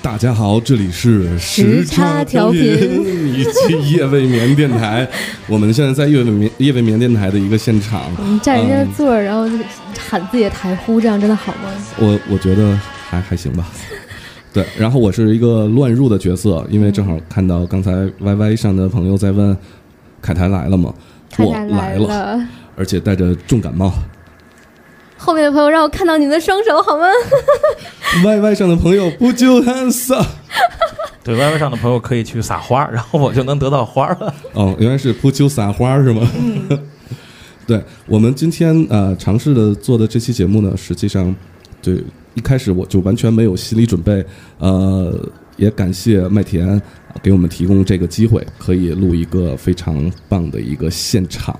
大家好，这里是时差调频以及夜未眠电台。我们现在在夜未眠夜未眠电台的一个现场，我们占人家的座儿，然后就喊自己的台呼，这样真的好吗？我我觉得还还行吧。对，然后我是一个乱入的角色，因为正好看到刚才 YY 上的朋友在问凯台来了吗？我来了，而且带着重感冒。后面的朋友让我看到你们的双手好吗？YY 上的朋友不就 hands up？对，YY 上的朋友可以去撒花，然后我就能得到花了。哦，原来是扑丘撒花是吗？对我们今天呃尝试的做的这期节目呢，实际上对一开始我就完全没有心理准备，呃，也感谢麦田呃给我们提供这个机会，可以录一个非常棒的一个现场，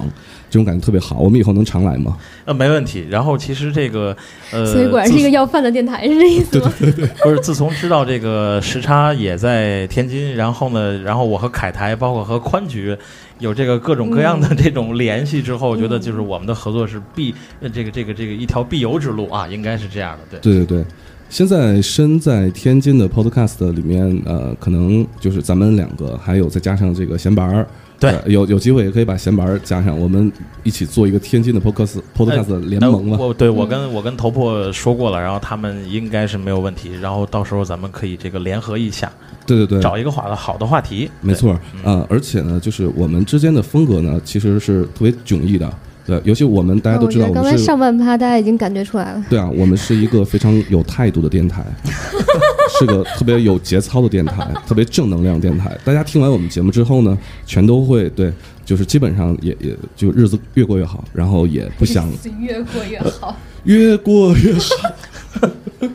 这种感觉特别好。我们以后能常来吗？呃，没问题。然后其实这个呃，所以果然是一个要饭的电台，是这意思吗？自不是自从知道这个时差也在天津，然后呢，然后我和凯台，包括和宽局。有这个各种各样的这种联系之后，我觉得就是我们的合作是必呃这个这个这个一条必由之路啊，应该是这样的，对。对对对，现在身在天津的 Podcast 里面，呃，可能就是咱们两个，还有再加上这个闲白儿，对呃有有机会也可以把闲白儿加上，我们一起做一个天津的 Podcast Podcast 联盟了。那我对我跟我跟头破说过了，然后他们应该是没有问题，然后到时候咱们可以这个联合一下，对对对，找一个话的好的话题。没错，嗯呃，而且呢，就是我们之间的风格呢，其实是特别迥异的。对，尤其我们大家都知道，哦我们是才上半趴大家已经感觉出来了。对啊，我们是一个非常有态度的电台，是个特别有节操的电台，特别正能量电台。大家听完我们节目之后呢，全都会对，就是基本上也也就日子越过越好，然后也不想越过越好。越过越好。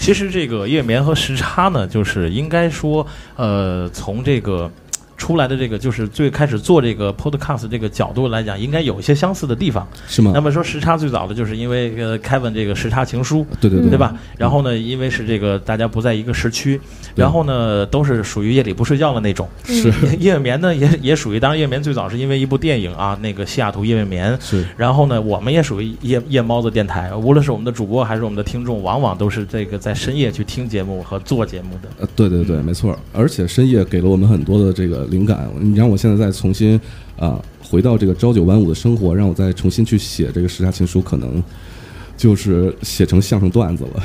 其实这个夜眠和时差呢，就是应该说，呃，从这个。出来的这个就是最开始做这个 podcast 这个角度来讲，应该有一些相似的地方。是吗那？么说时差最早的就是因为呃 Kevin 这个时差情书，对对对，对吧？然后呢，因为是这个大家不在一个时区，然后呢都是属于夜里不睡觉的那种。是 夜眠呢也也属于，当然夜眠最早是因为一部电影啊，那个西雅图夜未眠。是，然后呢，我们也属于夜夜猫子电台，无论是我们的主播还是我们的听众，往往都是这个在深夜去听节目和做节目的。呃，对对对，没错。而且深夜给了我们很多的这个灵感。你让我现在再重新啊、回到这个朝九晚五的生活，让我再重新去写这个时差情书，可能就是写成相声段子了。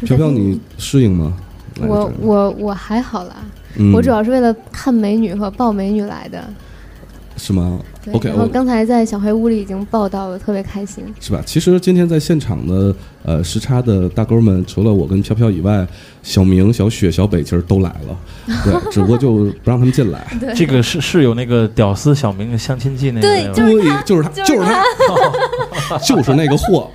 飘飘，你适应吗？我我我还好啦，嗯我主要是为了看美女和抱美女来的。是吗？OK，我然后刚才在小黑屋里已经抱到了，特别开心。是吧？其实今天在现场的呃时差的大哥们，除了我跟飘飘以外，小明、小雪、小北其实都来了，对，只不过就不让他们进来。对这个是是有那个屌丝小明的相亲记那个对就是对，就是他，就是他，就是那个货。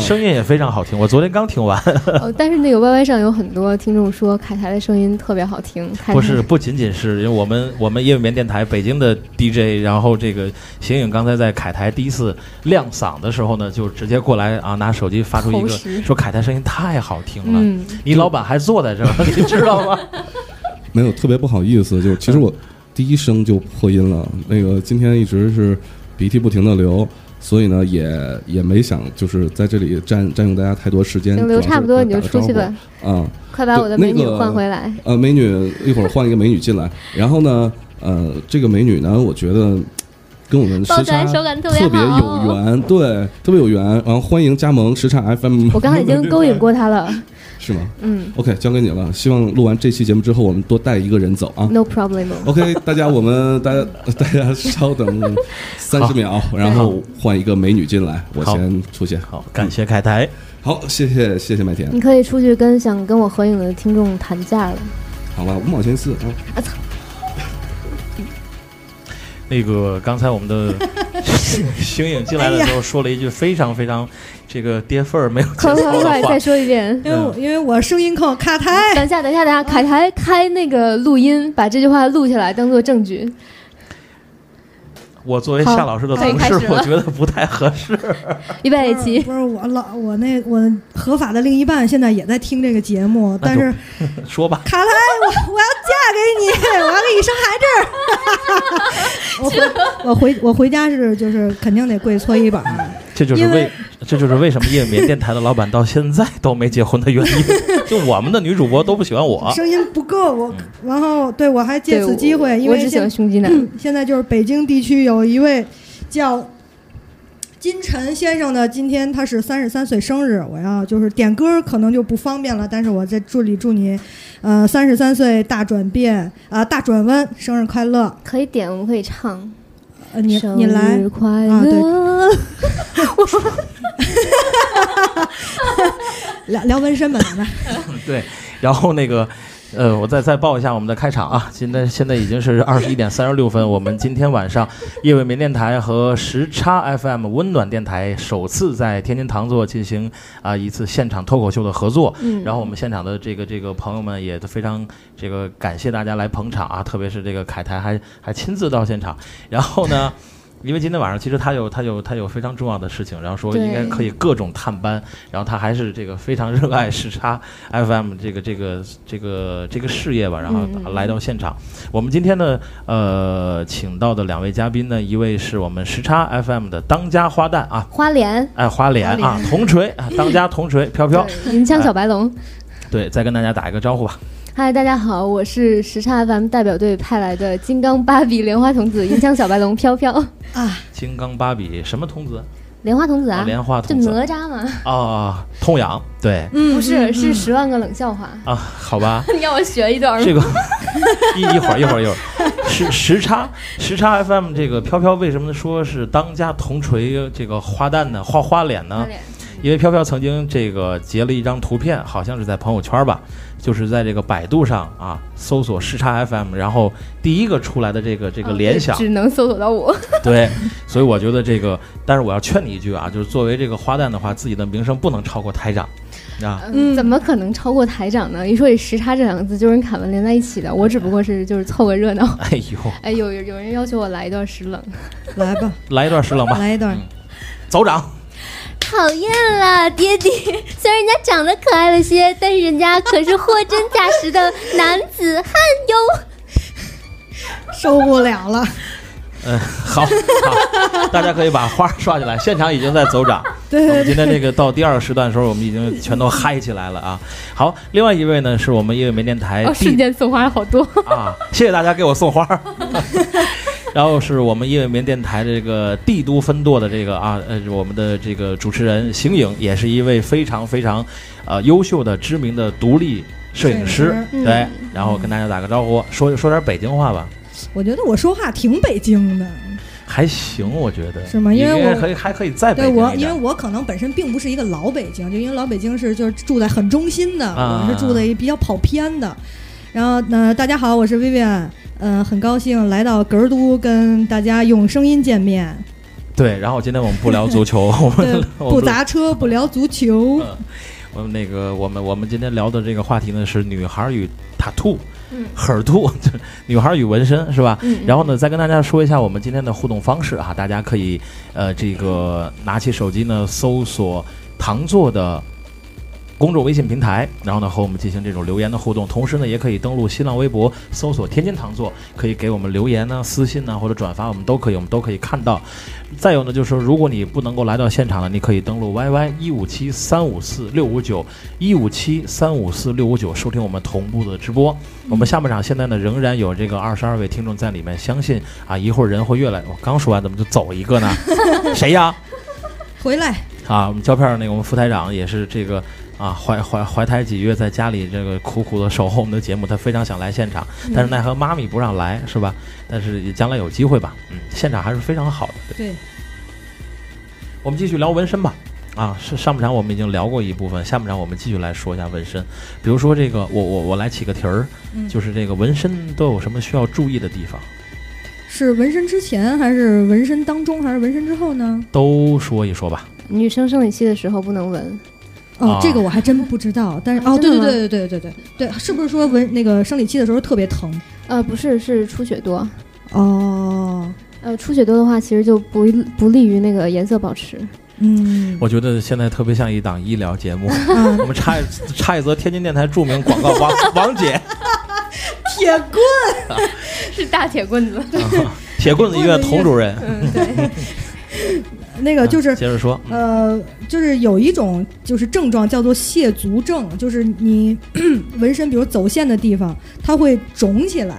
声音也非常好听，我昨天刚听完。哦，但是那个 YY 上有很多听众说凯台的声音特别好听，不是，不仅仅是因为我们我们夜未眠电台北京的 DJ，然后这个邢颖刚才在凯台第一次亮嗓的时候呢，就直接过来啊，拿手机发出一个说凯台声音太好听了。嗯，你老板还坐在这儿，你知道吗？没有特别不好意思，就其实我第一声就破音了。那个今天一直是鼻涕不停的流，所以呢也也没想就是在这里占占用大家太多时间。行，留差不多你就出去吧，啊、嗯，快把我的美女换回来。呃，美女一会儿换一个美女进来，然后呢，呃，这个美女呢，我觉得跟我们时差手感特别特别有缘，对，特别有缘。然后欢迎加盟时差 FM。我刚才已经勾引过他了，是吗嗯？OK，交给你了。希望录完这期节目之后，我们多带一个人走啊。，no problem。OK，大家，我们大家大家稍等 三十秒，然后换一个美女进来，我先出现。好，感谢凯台。好，谢谢谢谢麦田。你可以出去跟想跟我合影的听众谈价了。好吧，五毛钱四啊。那个刚才我们的 星影进来的时候说了一句非常非常这个跌份儿没有快节操的话快快，再，说一遍。因为我因为我声音靠卡台，等一下，等一下，等一下，卡台开那个录音，把这句话录下来当做证据。我作为夏老师的同事我觉得不太合适。预备起，不是我老我那我合法的另一半现在也在听这个节目，但是 说吧，卡莱，我我要嫁给你，我要给你生孩子。我回我回我回家是就是肯定得跪搓衣板儿，这就是为为这就是为什么夜未眠电台的老板到现在都没结婚的原因。就我们的女主播都不喜欢我，声音不够，我嗯然后对我还借此机会，因为我只喜欢现胸肌男。嗯现在就是北京地区有一位叫金晨先生的，今天他是三十三岁生日，我要就是点歌可能就不方便了，但是我在这里祝你，呃，三十三岁大转变啊、大转弯，生日快乐！可以点，我们可以唱。呃，你生你来。啊对。乐！聊聊纹身吧，咱们。对，然后那个，呃，我再再报一下我们的开场啊，现在现在已经是二十一点三十六分，我们今天晚上夜未眠电台和时差 FM 温暖电台首次在天津糖座进行啊、一次现场脱口秀的合作，嗯，然后我们现场的这个这个朋友们也都非常这个感谢大家来捧场啊，特别是这个凯台还还亲自到现场，然后呢。因为今天晚上其实他有他有他有非常重要的事情，然后说应该可以各种探班，然后他还是这个非常热爱时差 FM 这个这个这个这个事业吧，然后来到现场。我们今天呢，呃，请到的两位嘉宾呢，一位是我们时差 FM 的当家花旦啊，花莲，哎花莲花啊，铜锤啊，当家铜锤飘飘，银枪小白龙。对，再跟大家打一个招呼吧。嗨，大家好，我是时差 FM 代表队派来的金刚芭比莲花童子银枪小白龙飘飘。啊，金刚芭比什么童子？莲花童子啊，莲花童子哪吒嘛，啊，痛痒，对嗯，不是，嗯是十万个冷笑话。啊，好吧，你要我学一段吗？这个一一会儿一会儿一会儿，时时差时差 FM 这个飘飘为什么说是当家铜锤这个花旦呢？花花脸呢因为飘飘曾经这个截了一张图片，好像是在朋友圈吧，就是在这个百度上啊搜索时差 FM，然后第一个出来的这个这个哦联想，只能搜索到我。对，所以我觉得这个，但是我要劝你一句啊，就是作为这个花旦的话，自己的名声不能超过台长啊。嗯怎么可能超过台长呢？一说起时差这两个字，就跟凯文连在一起的，我只不过是就是凑个热闹。哎呦，哎，有有有人要求我来一段时冷，来吧，来一段时冷吧，来一段嗯，走长。讨厌啦，爹地！虽然人家长得可爱了些，但是人家可是货真价实的男子汉哟。受不了了。嗯，好，好，大家可以把花刷起来。现场已经在走涨。对对对，我们今天这个到第二个时段的时候，我们已经全都嗨起来了啊！好，另外一位呢是我们因为没电台哦，瞬间送花好多。啊，谢谢大家给我送花儿。然后是我们夜未眠电台的这个帝都分舵的这个啊，呃，我们的这个主持人邢颖，也是一位非常非常呃优秀的知名的独立摄影师。嗯对，然后跟大家打个招呼，说说点北京话吧，我觉得我说话挺北京的。还行，我觉得是吗因为我可以还可以再北对我，京因为我可能本身并不是一个老北京，就因为老北京是就是住在很中心的，啊我是住在一比较跑偏的。然后呢，大家好，我是薇薇安，嗯，很高兴来到格儿都跟大家用声音见面。对，然后今天我们不聊足球，我们，不砸车，不聊足球。我们那个我们我们今天聊的这个话题呢是女孩与塔兔，嗯耳兔，就是女孩与纹身是吧？嗯，然后呢，再跟大家说一下我们今天的互动方式啊，大家可以呃这个拿起手机呢搜索糖座的。公众微信平台，然后呢和我们进行这种留言的互动，同时呢也可以登录新浪微博搜索“天津糖座”，可以给我们留言呢、私信呢或者转发，我们都可以，我们都可以看到。再有呢，就是说，如果你不能够来到现场呢，你可以登录 YY 一五七三五四六五九一五七三五四六五九收听我们同步的直播。我们下半场现在呢仍然有这个二十二位听众在里面，相信啊一会儿人会越来。我刚说完怎么就走一个呢？谁呀？回来，啊，我们胶片儿那个我们副台长也是这个啊怀怀怀胎几月，在家里这个苦苦的守候我们的节目，他非常想来现场，但是奈何妈咪不让来，是吧？但是也将来有机会吧，嗯，现场还是非常好的。对对，我们继续聊纹身吧。啊，是上半场我们已经聊过一部分，下半场我们继续来说一下纹身。比如说这个，我我我来起个题儿，嗯就是这个纹身都有什么需要注意的地方？是纹身之前还是纹身当中还是纹身之后呢？都说一说吧。女生生理期的时候不能纹，哦，啊这个我还真不知道。但是哦，对对对对对对对对，是不是说纹那个生理期的时候特别疼？呃，不是，是出血多。哦，呃，出血多的话，其实就不不利于那个颜色保持。嗯，我觉得现在特别像一档医疗节目。啊 我们插一插一则天津电台著名广告，王 王姐，铁棍，是大铁棍子。啊铁棍子医院童主任。嗯，对。那个就是啊接着说，呃，就是有一种就是症状叫做蟹足症，就是你 纹身，比如走线的地方，它会肿起来。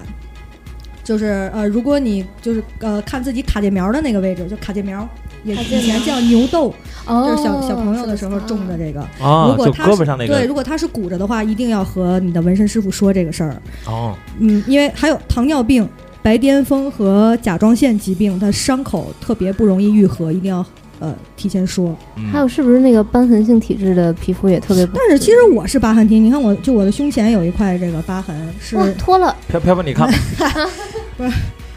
就是呃，如果你就是呃看自己卡介苗的那个位置，就卡介苗，也卡介苗以前叫牛痘，哦，就是小小朋友的时候种的这个。如，果啊就它是胳膊上那对，如果他是鼓着的话，一定要和你的纹身师傅说这个事儿。哦，嗯，因为还有糖尿病、白癜风和甲状腺疾病，它伤口特别不容易愈合，一定要呃提前说。嗯。还有是不是那个瘢痕性体质的皮肤也特别不？但是其实我是疤痕体，你看我就我的胸前有一块这个疤痕，是哇脱了。飘飘飘，你看，不是。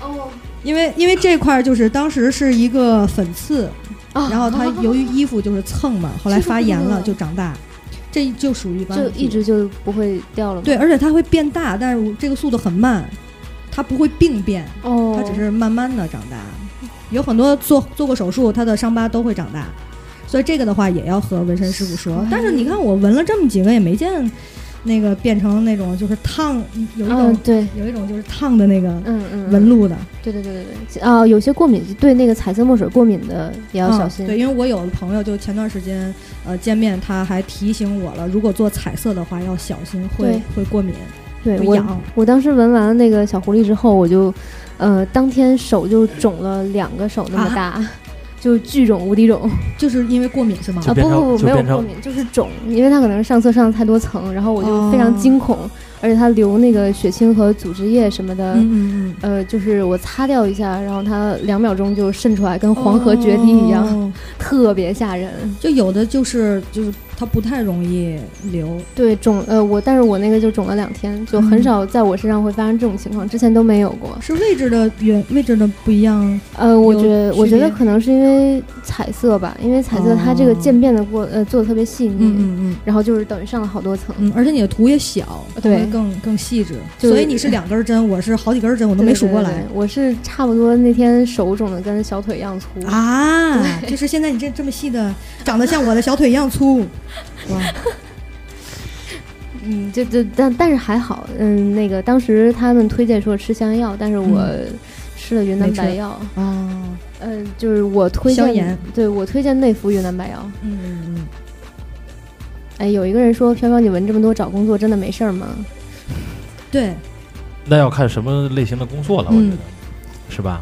哦。因为因为这块儿就是当时是一个粉刺，啊，然后它由于衣服就是蹭嘛，后来发炎了就长大，这就属于疤就一直就不会掉了？对，而且它会变大，但是这个速度很慢，它不会病变，哦，它只是慢慢的长大。有很多做做过手术，它的伤疤都会长大，所以这个的话也要和纹身师傅说。但是你看我纹了这么几个，也没见那个变成那种就是烫，有一种、嗯对，有一种就是烫的那个嗯嗯，纹路的，对对对对对，啊，有些过敏对那个彩色墨水过敏的也要嗯小心。对，因为我有的朋友就前段时间呃见面，他还提醒我了，如果做彩色的话要小心，会会过敏。对我痒我当时闻完了那个小狐狸之后，我就，呃，当天手就肿了两个手那么大，就巨肿无敌肿就是因为过敏是吗？啊！不不不，没有过敏，就是肿，因为它可能是上色上太多层，然后我就非常哦惊恐，而且它流那个血清和组织液什么的。嗯嗯嗯。呃，就是我擦掉一下，然后它两秒钟就渗出来，跟黄河决堤一样，哦特别吓人。就有的就是就是它不太容易流，对，肿呃我，但是我那个就肿了两天，就很嗯少在我身上会发生这种情况，之前都没有过。是位置的原位置的不一样。呃，我觉得我觉得可能是因为彩色吧，因为彩色它这个哦渐变的过呃做的特别细腻，嗯嗯然后就是等于上了好多层。嗯，而且你的图也小，对更更细致。所以你是两根针，我是好几根针，我都没数过来对对对我是差不多那天手肿的跟小腿一样粗。啊。就是现在你这这么细的，长得像我的小腿一样粗。哇，嗯，就就但但是还好，嗯，那个当时他们推荐说吃消炎药，但是我吃了云南白药，啊，嗯，就是我推荐，对我推荐内服云南白药。嗯嗯嗯，哎，有一个人说飘飘，你闻这么多找工作真的没事儿吗？对，那要看什么类型的工作了，我觉嗯得，是吧？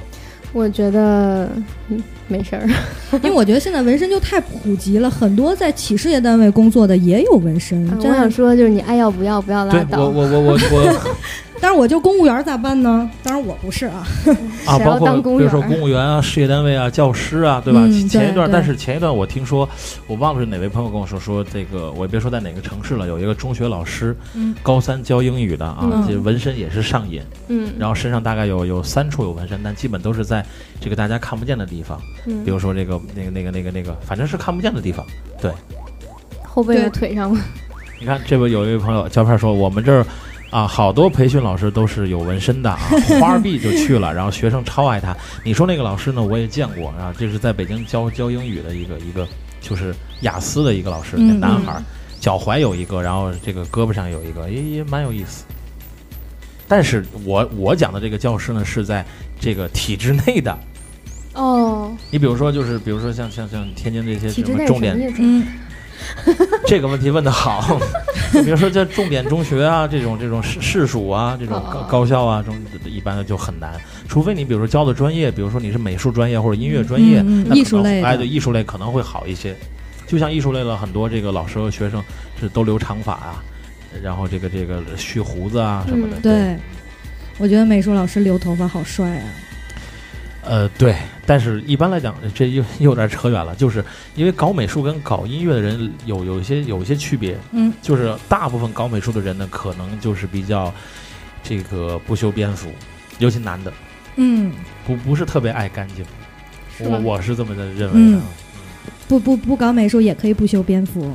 我觉得嗯没事儿。因为我觉得现在纹身就太普及了，很多在企事业单位工作的也有纹身。嗯我真的，想说，就是你爱要不要，不要拉对我倒。我我我我 但是我就公务员咋办呢？当然我不是啊。啊，谁要包括比如说当公务员儿公务员啊、事业单位啊、教师啊，对吧？嗯前前一段，但是前一段我听说，我忘了是哪位朋友跟我说，说这个我也别说在哪个城市了，有一个中学老师，嗯高三教英语的啊，嗯这纹身也是上瘾，嗯，然后身上大概有有三处有纹身，但基本都是在这个大家看不见的地方，嗯比如说这个那个那个那个那个，反正是看不见的地方。对后背和对腿上吗？你看，这边有一位朋友胶片说，我们这儿啊，好多培训老师都是有纹身的啊，花儿币就去了，然后学生超爱他。你说那个老师呢，我也见过啊，这是在北京教教英语的一个一个，就是雅思的一个老师，嗯男孩儿，脚踝有一个，然后这个胳膊上有一个，也也蛮有意思。但是我我讲的这个教师呢，是在这个体制内的。哦，你比如说，就是比如说像像像天津这些什么重点？嗯，这个问题问的好，就 比如说在重点中学啊，这种这种市市属啊，这种高哦。高校啊，这种一般的就很难，除非你比如说教的专业，比如说你是美术专业或者音乐专业，那艺术类哎，对，艺术类可能会好一些。就像艺术类的很多这个老师和学生是都留长发啊，然后这个这个蓄胡子啊什么的，嗯对，我觉得美术老师留头发好帅啊。呃，对，但是一般来讲，这又又有点扯远了，就是因为搞美术跟搞音乐的人有有一些有一些区别，嗯，就是大部分搞美术的人呢，可能就是比较这个不修边幅，尤其男的，嗯，不不是特别爱干净，我我是这么的认为的嗯啊。不不不搞美术也可以不修边幅。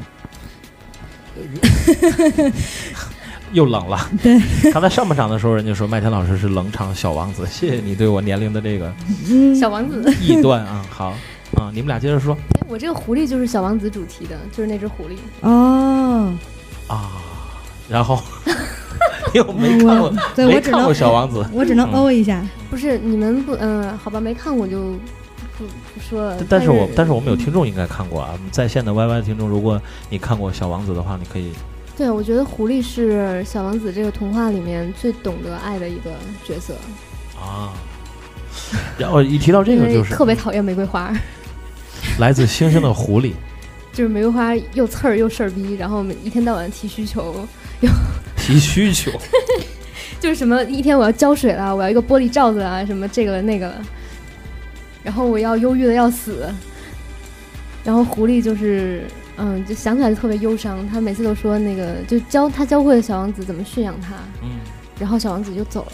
又冷了。对，刚才上半场的时候，人家说麦田老师是冷场小王子，谢谢你对我年龄的这个嗯，小王子，臆断啊。好啊，你们俩接着说哎，我这个狐狸就是小王子主题的，就是那只狐狸。哦，啊，然后 又没看过我，对没看过我只能小王子。我只能嗯哦一下。不是你们不，嗯、好吧，没看过就不不不说了。但是我但但是我们有听众应该看过啊，在线的 YY 的听众，如果你看过《小王子》的话，你可以对我觉得狐狸是小王子这个童话里面最懂得爱的一个角色，啊。然后一提到这个就是特别讨厌玫瑰花，来自星星的狐狸，就是玫瑰花又刺儿又事儿逼，然后一天到晚提需求，提需求，就是什么一天我要浇水了，我要一个玻璃罩子啊，什么这个了那个了，然后我要忧郁的要死，然后狐狸就是嗯，就想起来就特别忧伤，他每次都说那个就教他教会了小王子怎么驯养他，嗯，然后小王子就走了，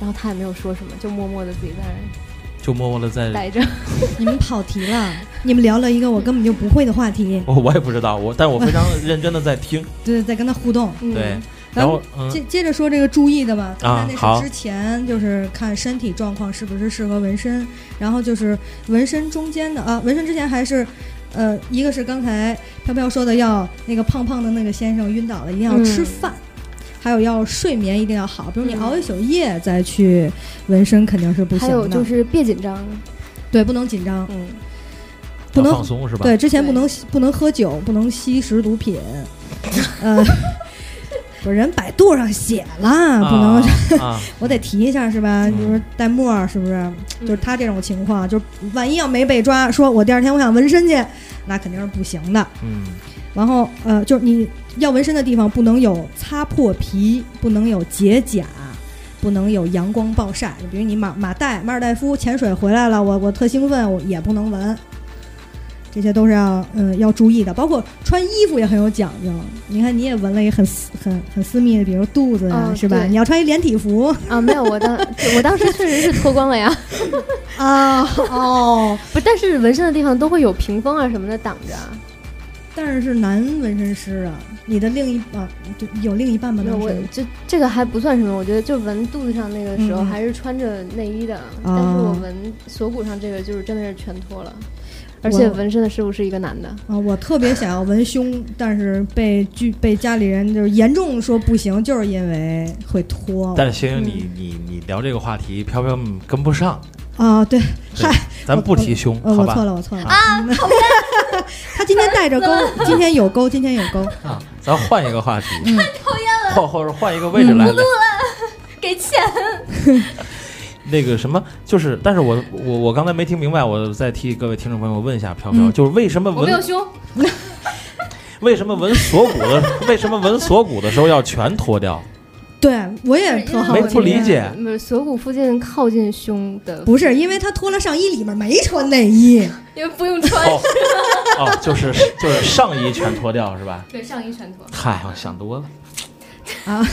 然后他也没有说什么，就默默的自己在那就默默的在，待着。你们跑题了，你们聊了一个我根本就不会的话题，我我也不知道，我但我非常认真的在听，对，在跟他互动。嗯、对，然后嗯接接着说这个注意的吧，刚才那好是之前就是看身体状况是不是适合纹身，然后就是纹身中间的啊，纹身之前还是。呃，一个是刚才飘飘说的要那个胖胖的那个先生晕倒了，一定要吃嗯。饭，还有要睡眠一定要好，比如你嗯。熬一宿夜再去纹身肯定是不行的。还有就是别紧张，对，不能紧张，嗯，不能放松是吧？对，之前不能不能喝酒，不能吸食毒品，呃，不是人百度上写了，不能 我得提一下是吧？嗯比如说带沫儿是不是？嗯就是他这种情况，就是万一要没被抓，说我第二天我想纹身去，那肯定是不行的。嗯然后呃，就是你要纹身的地方不能有擦破皮，不能有结痂，不能有阳光暴晒。比如你马马代马尔代夫潜水回来了，我我特兴奋，我也不能纹。这些都是要嗯要注意的，包括穿衣服也很有讲究。你看，你也纹了一个很私很很私密的，比如肚子啊，哦是吧？你要穿一连体服啊，没有，我当 我当时确实是脱光了呀，啊哦，不，但是纹身的地方都会有屏风啊什么的挡着啊。但是是男纹身师啊，你的另一啊，就有另一半吗？没有，我就这个还不算什么，我觉得就纹肚子上那个时候还是穿着内衣的，但是我纹锁骨上这个就是真的是全脱了，而且纹身的师傅是一个男的。啊，我特别想要纹胸，但是被拒被家里人就是严重说不行，就是因为会脱。但是星星，嗯你你你聊这个话题，飘飘跟不上，啊，对，对嗨，咱不提胸，呃，好吧？我错了，我错了啊！他今天带着钩，今天有钩，今天有钩。啊，咱换一个话题，太讨厌了或或者换一个位置来聊。给钱，那个什么，就是，但是我我我刚才没听明白，我再替各位听众朋友问一下飘飘，嗯就是为什么纹我没有胸，为什么纹锁骨的为什么纹锁骨的时候要全脱掉？对我也特好没，不理解锁骨附近靠近胸的，不是因为他脱了上衣，里面没穿内衣。因为不用穿，哦哦，就是就是上衣全脱掉是吧？对，上衣全脱。嗨，我想多了，啊，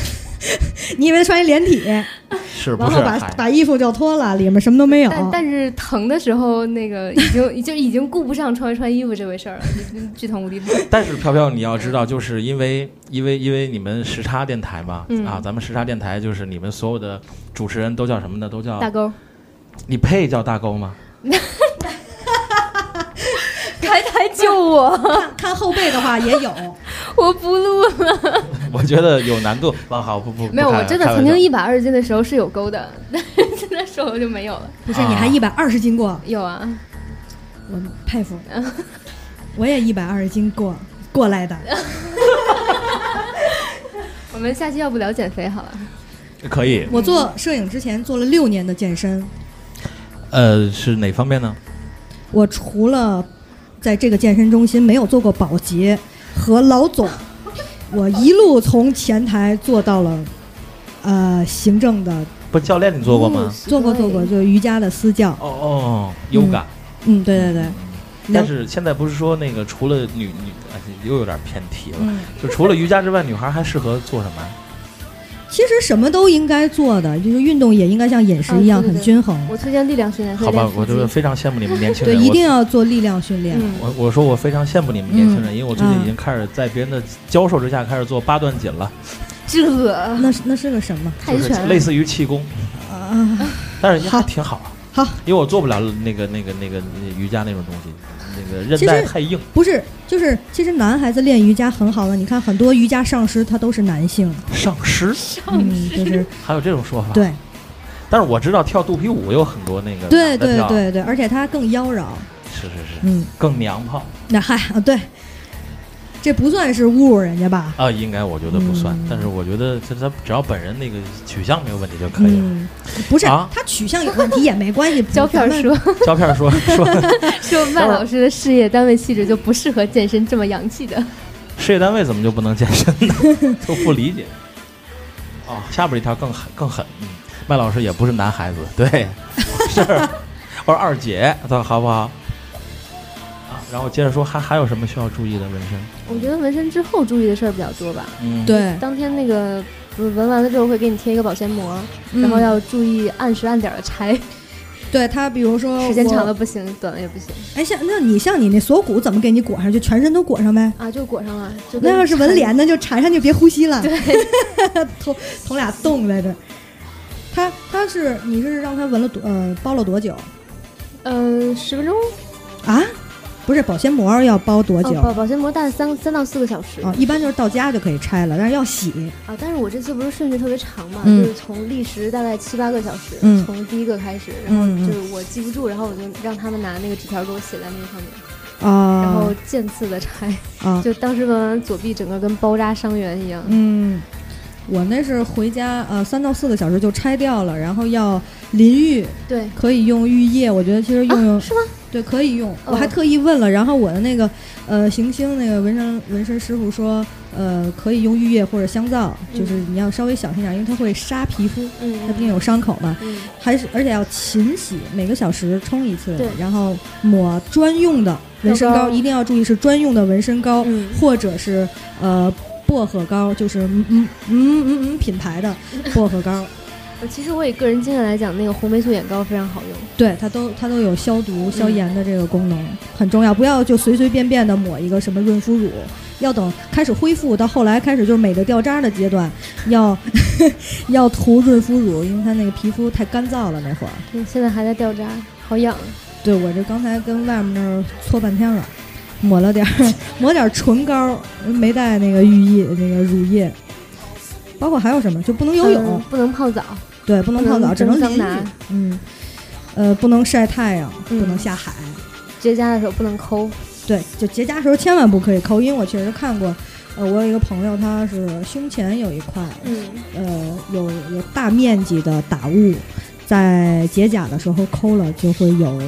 你以为他穿一连体，是不然后把是？把衣服就脱了，里面什么都没有。但但是疼的时候，那个已经就已经顾不上穿没穿衣服这回事儿了，巨疼无敌疼。但是飘飘，你要知道，就是因为因为因为你们时差电台嘛，嗯啊，咱们时差电台就是你们所有的主持人都叫什么呢？都叫大钩，你配叫大钩吗？开台救我，看看后背的话也有，我不录了。我觉得有难度。啊，好，不不，没有，我真的曾经一百二十斤的时候是有钩的，但是现在瘦了就没有了。不是？你还一百二十斤过，有啊，我佩服。我也一百二十斤过过来的。我们下期要不聊减肥好了？可以。我做摄影之前做了六年的健身，呃，是哪方面呢？我除了在这个健身中心没有做过保洁和老总，我一路从前台做到了呃行政的，不，教练你做过吗？做过做过，就是瑜伽的私教。哦哦，优感。嗯，对对对。但是现在不是说那个除了女女，哎又有点偏题了。嗯，就除了瑜伽之外，女孩还适合做什么？其实什么都应该做的，就是运动也应该像饮食一样啊对对对。很均衡。我推荐力量训练，好吧，我就是非常羡慕你们年轻人对，一定要做力量训练。嗯，我我说我非常羡慕你们年轻人，嗯。因为我最近已经开始在别人的教授之下开始做八段锦了，这那是那是个什么？就是泰拳类似于气功，啊？但是也还挺好。好，因为我做不了那个那个那个瑜伽那种东西，那个韧带太硬。不是，就是其实男孩子练瑜伽很好的，你看很多瑜伽上师他都是男性，上师？嗯，就是还有这种说法？对，但是我知道跳肚皮舞有很多那个对对对对，而且它更妖娆。是是是，嗯，更娘炮。那嗨啊，对，这不算是侮辱人家吧？啊，应该我觉得不算，嗯但是我觉得他他只要本人那个取向没有问题就可以了。嗯，不是，啊他取向有问题也没关系。胶片说胶片 说 说说麦老师的事业单位气质就不适合健身这么洋气的。事业单位怎么就不能健身呢？都不理解。哦，下边一条更狠更狠，嗯，麦老师也不是男孩子，对，是，我说二姐，他好不好？啊，然后接着说还还有什么需要注意的纹身？我觉得纹身之后注意的事儿比较多吧。嗯，，对，当天那个纹完了之后会给你贴一个保鲜膜，嗯然后要注意按时按点儿的拆，对他，比如说时间长了不行，短了也不行哎，像那你像你那锁骨怎么给你裹上？就全身都裹上呗。啊，就裹上了。就那要是纹脸，那就缠上就别呼吸了。对，捅捅俩洞在这儿。他他是你是让他纹了多呃包了多久嗯，十分钟啊？不是保鲜膜要包多久？哦，保保鲜膜大概三三到四个小时。啊？一般就是到家就可以拆了，但是要洗。啊，但是我这次不是顺序特别长嘛，嗯。就是从历时大概七八个小时，嗯。从第一个开始，然后就是我记不住，然后我就让他们拿那个纸条给我写在那个上面，啊，然后渐次的拆，啊，就当时纹完左臂整个跟包扎伤员一样。嗯，我那是回家呃三到四个小时就拆掉了，然后要淋浴，对，可以用浴液，我觉得其实用用、啊，是吗？对可以用，我还哦特意问了，然后我的那个呃行星那个纹身纹身师傅说，呃可以用浴液或者香皂，就是你要稍微小心点，因为它会杀皮肤，嗯，它毕竟有伤口嘛。嗯，还是而且要勤洗，每个小时冲一次对，然后抹专用的纹身膏，一定要注意是专用的纹身膏，嗯。或者是呃薄荷膏，就是嗯嗯嗯嗯嗯品牌的 薄荷膏，呃其实我以个人经验来讲，那个红霉素眼膏非常好用。对它都它都有消毒嗯消炎的这个功能，很重要，不要就随随便便的抹一个什么润肤乳。要等开始恢复，到后来开始就是美的掉渣的阶段，要 要涂润肤乳，因为它那个皮肤太干燥了那会儿。对，现在还在掉渣，好痒。对我这刚才跟外面那儿搓半天了，抹了点儿抹点儿唇膏，没带那个浴液那个乳液，包括还有什么就不能游泳，嗯不能泡澡，对，不能泡澡，能只能淋浴蒸桑拿，嗯，呃，不能晒太阳，嗯不能下海，结痂的时候不能抠。对，就结痂时候千万不可以抠，因为我确实看过，呃，我有一个朋友他是胸前有一块，嗯，呃，有有大面积的打雾。在解甲的时候抠了，就会有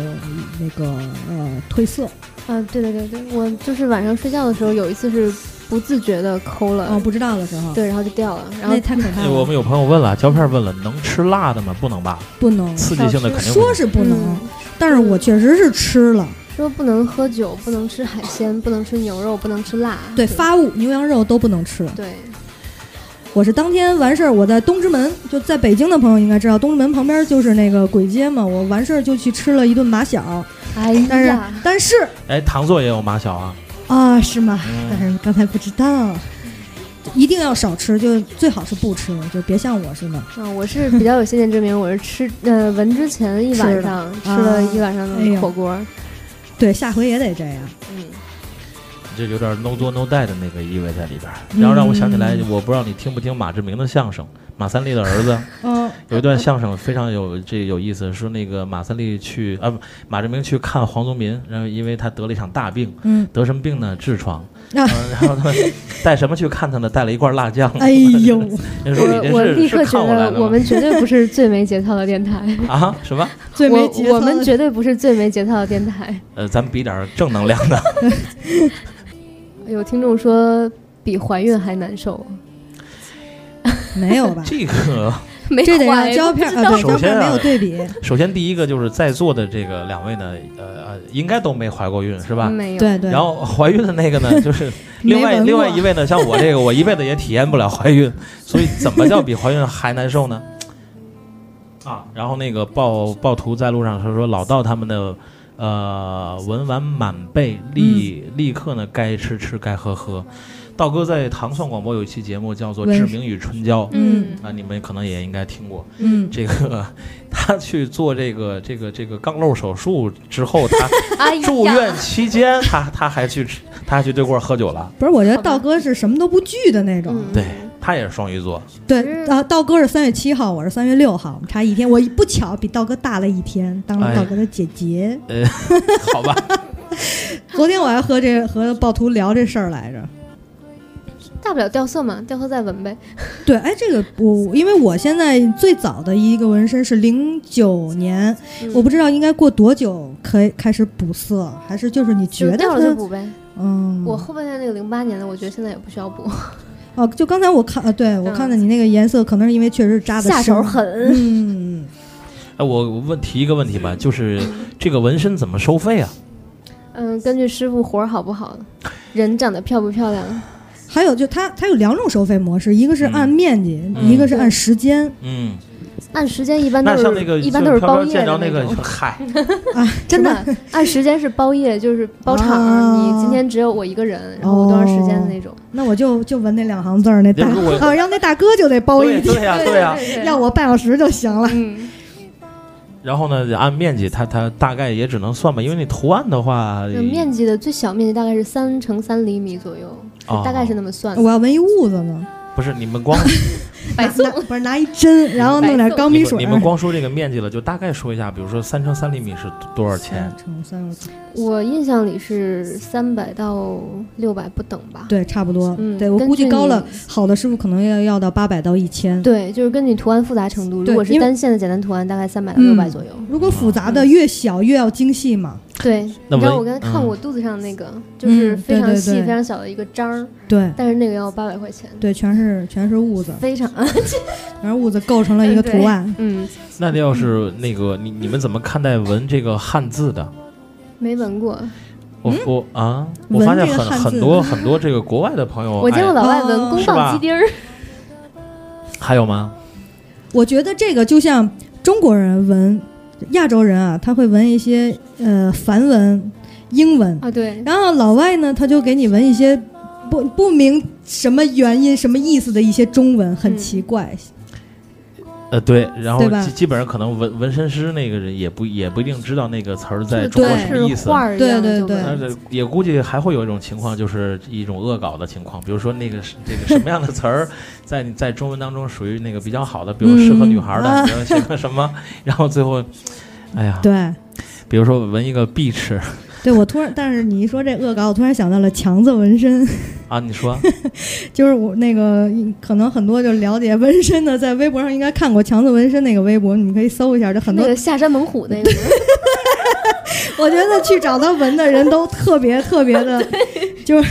那个呃褪色，啊，对对对对，我就是晚上睡觉的时候有一次是不自觉的抠了，哦，不知道的时候，对，然后就掉了，然后那太可怕了。哎我们有朋友问了，胶片问了，能吃辣的吗？不能吧？不能，刺激性的肯定说是不能，嗯但是我确实是吃了。说不能喝酒，不能吃海鲜，不能吃牛肉，不能吃辣。对，发物、牛羊肉都不能吃。对，我是当天完事儿，我在东直门，就在北京的朋友应该知道，东直门旁边就是那个簋街嘛。我完事儿就去吃了一顿马小，哎但是，但是哎，糖座也有马小啊，啊，是吗？嗯但是刚才不知道，一定要少吃，就最好是不吃，就别像我似的。嗯，我是比较有先见之明，我是吃呃闻之前一晚上吃了一晚上的火锅，对，下回也得这样。嗯，这有点 no 作 no die 的那个意味在里边儿。然后让我想起来，我不知道你听不听马志明的相声，马三立的儿子。嗯，有一段相声非常有这有意思，说那个马三立去啊不，马志明去看黄宗民，然后因为他得了一场大病，嗯，得什么病呢？痔疮。啊嗯然后他 带什么去看他呢？带了一罐辣酱。哎呦，你我我这是是立刻觉看我来的吗？得我们绝对不是最没节操的电台，啊什么？最没节操我我们绝对不是最没节操的电台。呃，咱们比点儿正能量的。有听众说比怀孕还难受，没有吧？这个 没这得怀让胶片首先啊胶片没有对比。首先第一个就是在座的这个两位呢，呃呃，应该都没怀过孕是吧？没有，对对，然后怀孕的那个呢，就是 另外另外一位呢，像我这个，我一辈子也体验不了怀孕，所以怎么叫比怀孕还难受呢？啊，然后那个暴暴徒在路上他说老道他们的，呃，文玩满背，立、嗯立刻呢该吃吃该喝喝。道哥在糖蒜广播有一期节目叫做《志明与春娇》嗯啊，你们可能也应该听过。嗯，这个他去做这个这个这个肛瘘手术之后，他住院期间，他他还去吃，他还去对过喝酒了。不是，我觉得道哥是什么都不惧的那种。嗯对他也是双鱼座，对啊，道哥是三月七号，我是三月六号，我们差一天。我不巧比道哥大了一天，当了哎道哥的姐姐。呃，好吧，昨天我还和这和暴徒聊这事儿来着。大不了掉色嘛，掉色再纹呗。对，哎，这个我因为我现在最早的一个纹身是零九年，嗯我不知道应该过多久可以开始补色，还是就是你觉得就掉了就补呗。嗯，我后半段那个零八年的，我觉得现在也不需要补，哦，就刚才我看，呃，对我嗯看到你那个颜色，可能是因为确实扎的下手狠。嗯，哎，我我问提一个问题吧，就是这个纹身怎么收费啊？嗯，根据师傅活儿好不好，人长得漂不漂亮，还有就它它有两种收费模式，一个是按面积，嗯。一个是按时间。嗯，按时间一般都那像那个是一般都是包夜的见着那个种，嗨，啊，真的按时间是包夜，就是包场你今天只有我一个人，然后多长时间的那种。那我就就纹那两行字儿，那大 啊，让那大哥就得包一天，对对呀对呀。对要我半小时就行了。嗯，然后呢，按面积，它它大概也只能算吧，因为你图案的话，面积的最小面积大概是三乘三厘米左右，哦大概是那么算的。我要纹一痦子呢，不是你们光 白送拿不是拿一针，然后弄点钢笔水。你们你们光说这个面积了，就大概说一下，比如说三乘三厘米是多少钱？乘三，我印象里是三百到六百不等吧。对，差不多。嗯对我估计高了，好的师傅可能要要到八百到一千。对，就是根据图案复杂程度，如果是单线的简单图案，大概三百到嗯六百左右。如果复杂的越小越要精细嘛。对，那你知道我刚才看嗯我肚子上那个，就是嗯非常细、对对对非常小的一个章儿，对但是那个要八百块钱，对，全是全是痦子，非常 全是痦子构成了一个图案。嗯，那要是那个你你们怎么看待纹这个汉字的？没纹过。我我啊，我发现很很多很多这个国外的朋友，我见过哎老外纹哦宫保鸡丁儿，还有吗？我觉得这个就像中国人纹，亚洲人啊，他会纹一些呃梵文、英文，啊，对，然后老外呢，他就给你纹一些不不明什么原因、什么意思的一些中文，很嗯奇怪。呃，对，然后基基本上可能纹纹身师那个人也不也不一定知道那个词儿在中国什么意思。对对对样就纹但是也估计还会有一种情况，就是一种恶搞的情况，比如说那个是这个什么样的词儿，在你在中文当中属于那个比较好的，比如适合女孩的，比如写个什么，然后最后，哎呀，对，比如说纹一个 beach 对我突然，但是你一说这恶搞，我突然想到了强子纹身，啊，你说 就是我那个可能很多就了解纹身的，在微博上应该看过强子纹身那个微博，你们可以搜一下，就很多那个下山猛虎那个，我觉得去找他纹的人都特别特别的，就是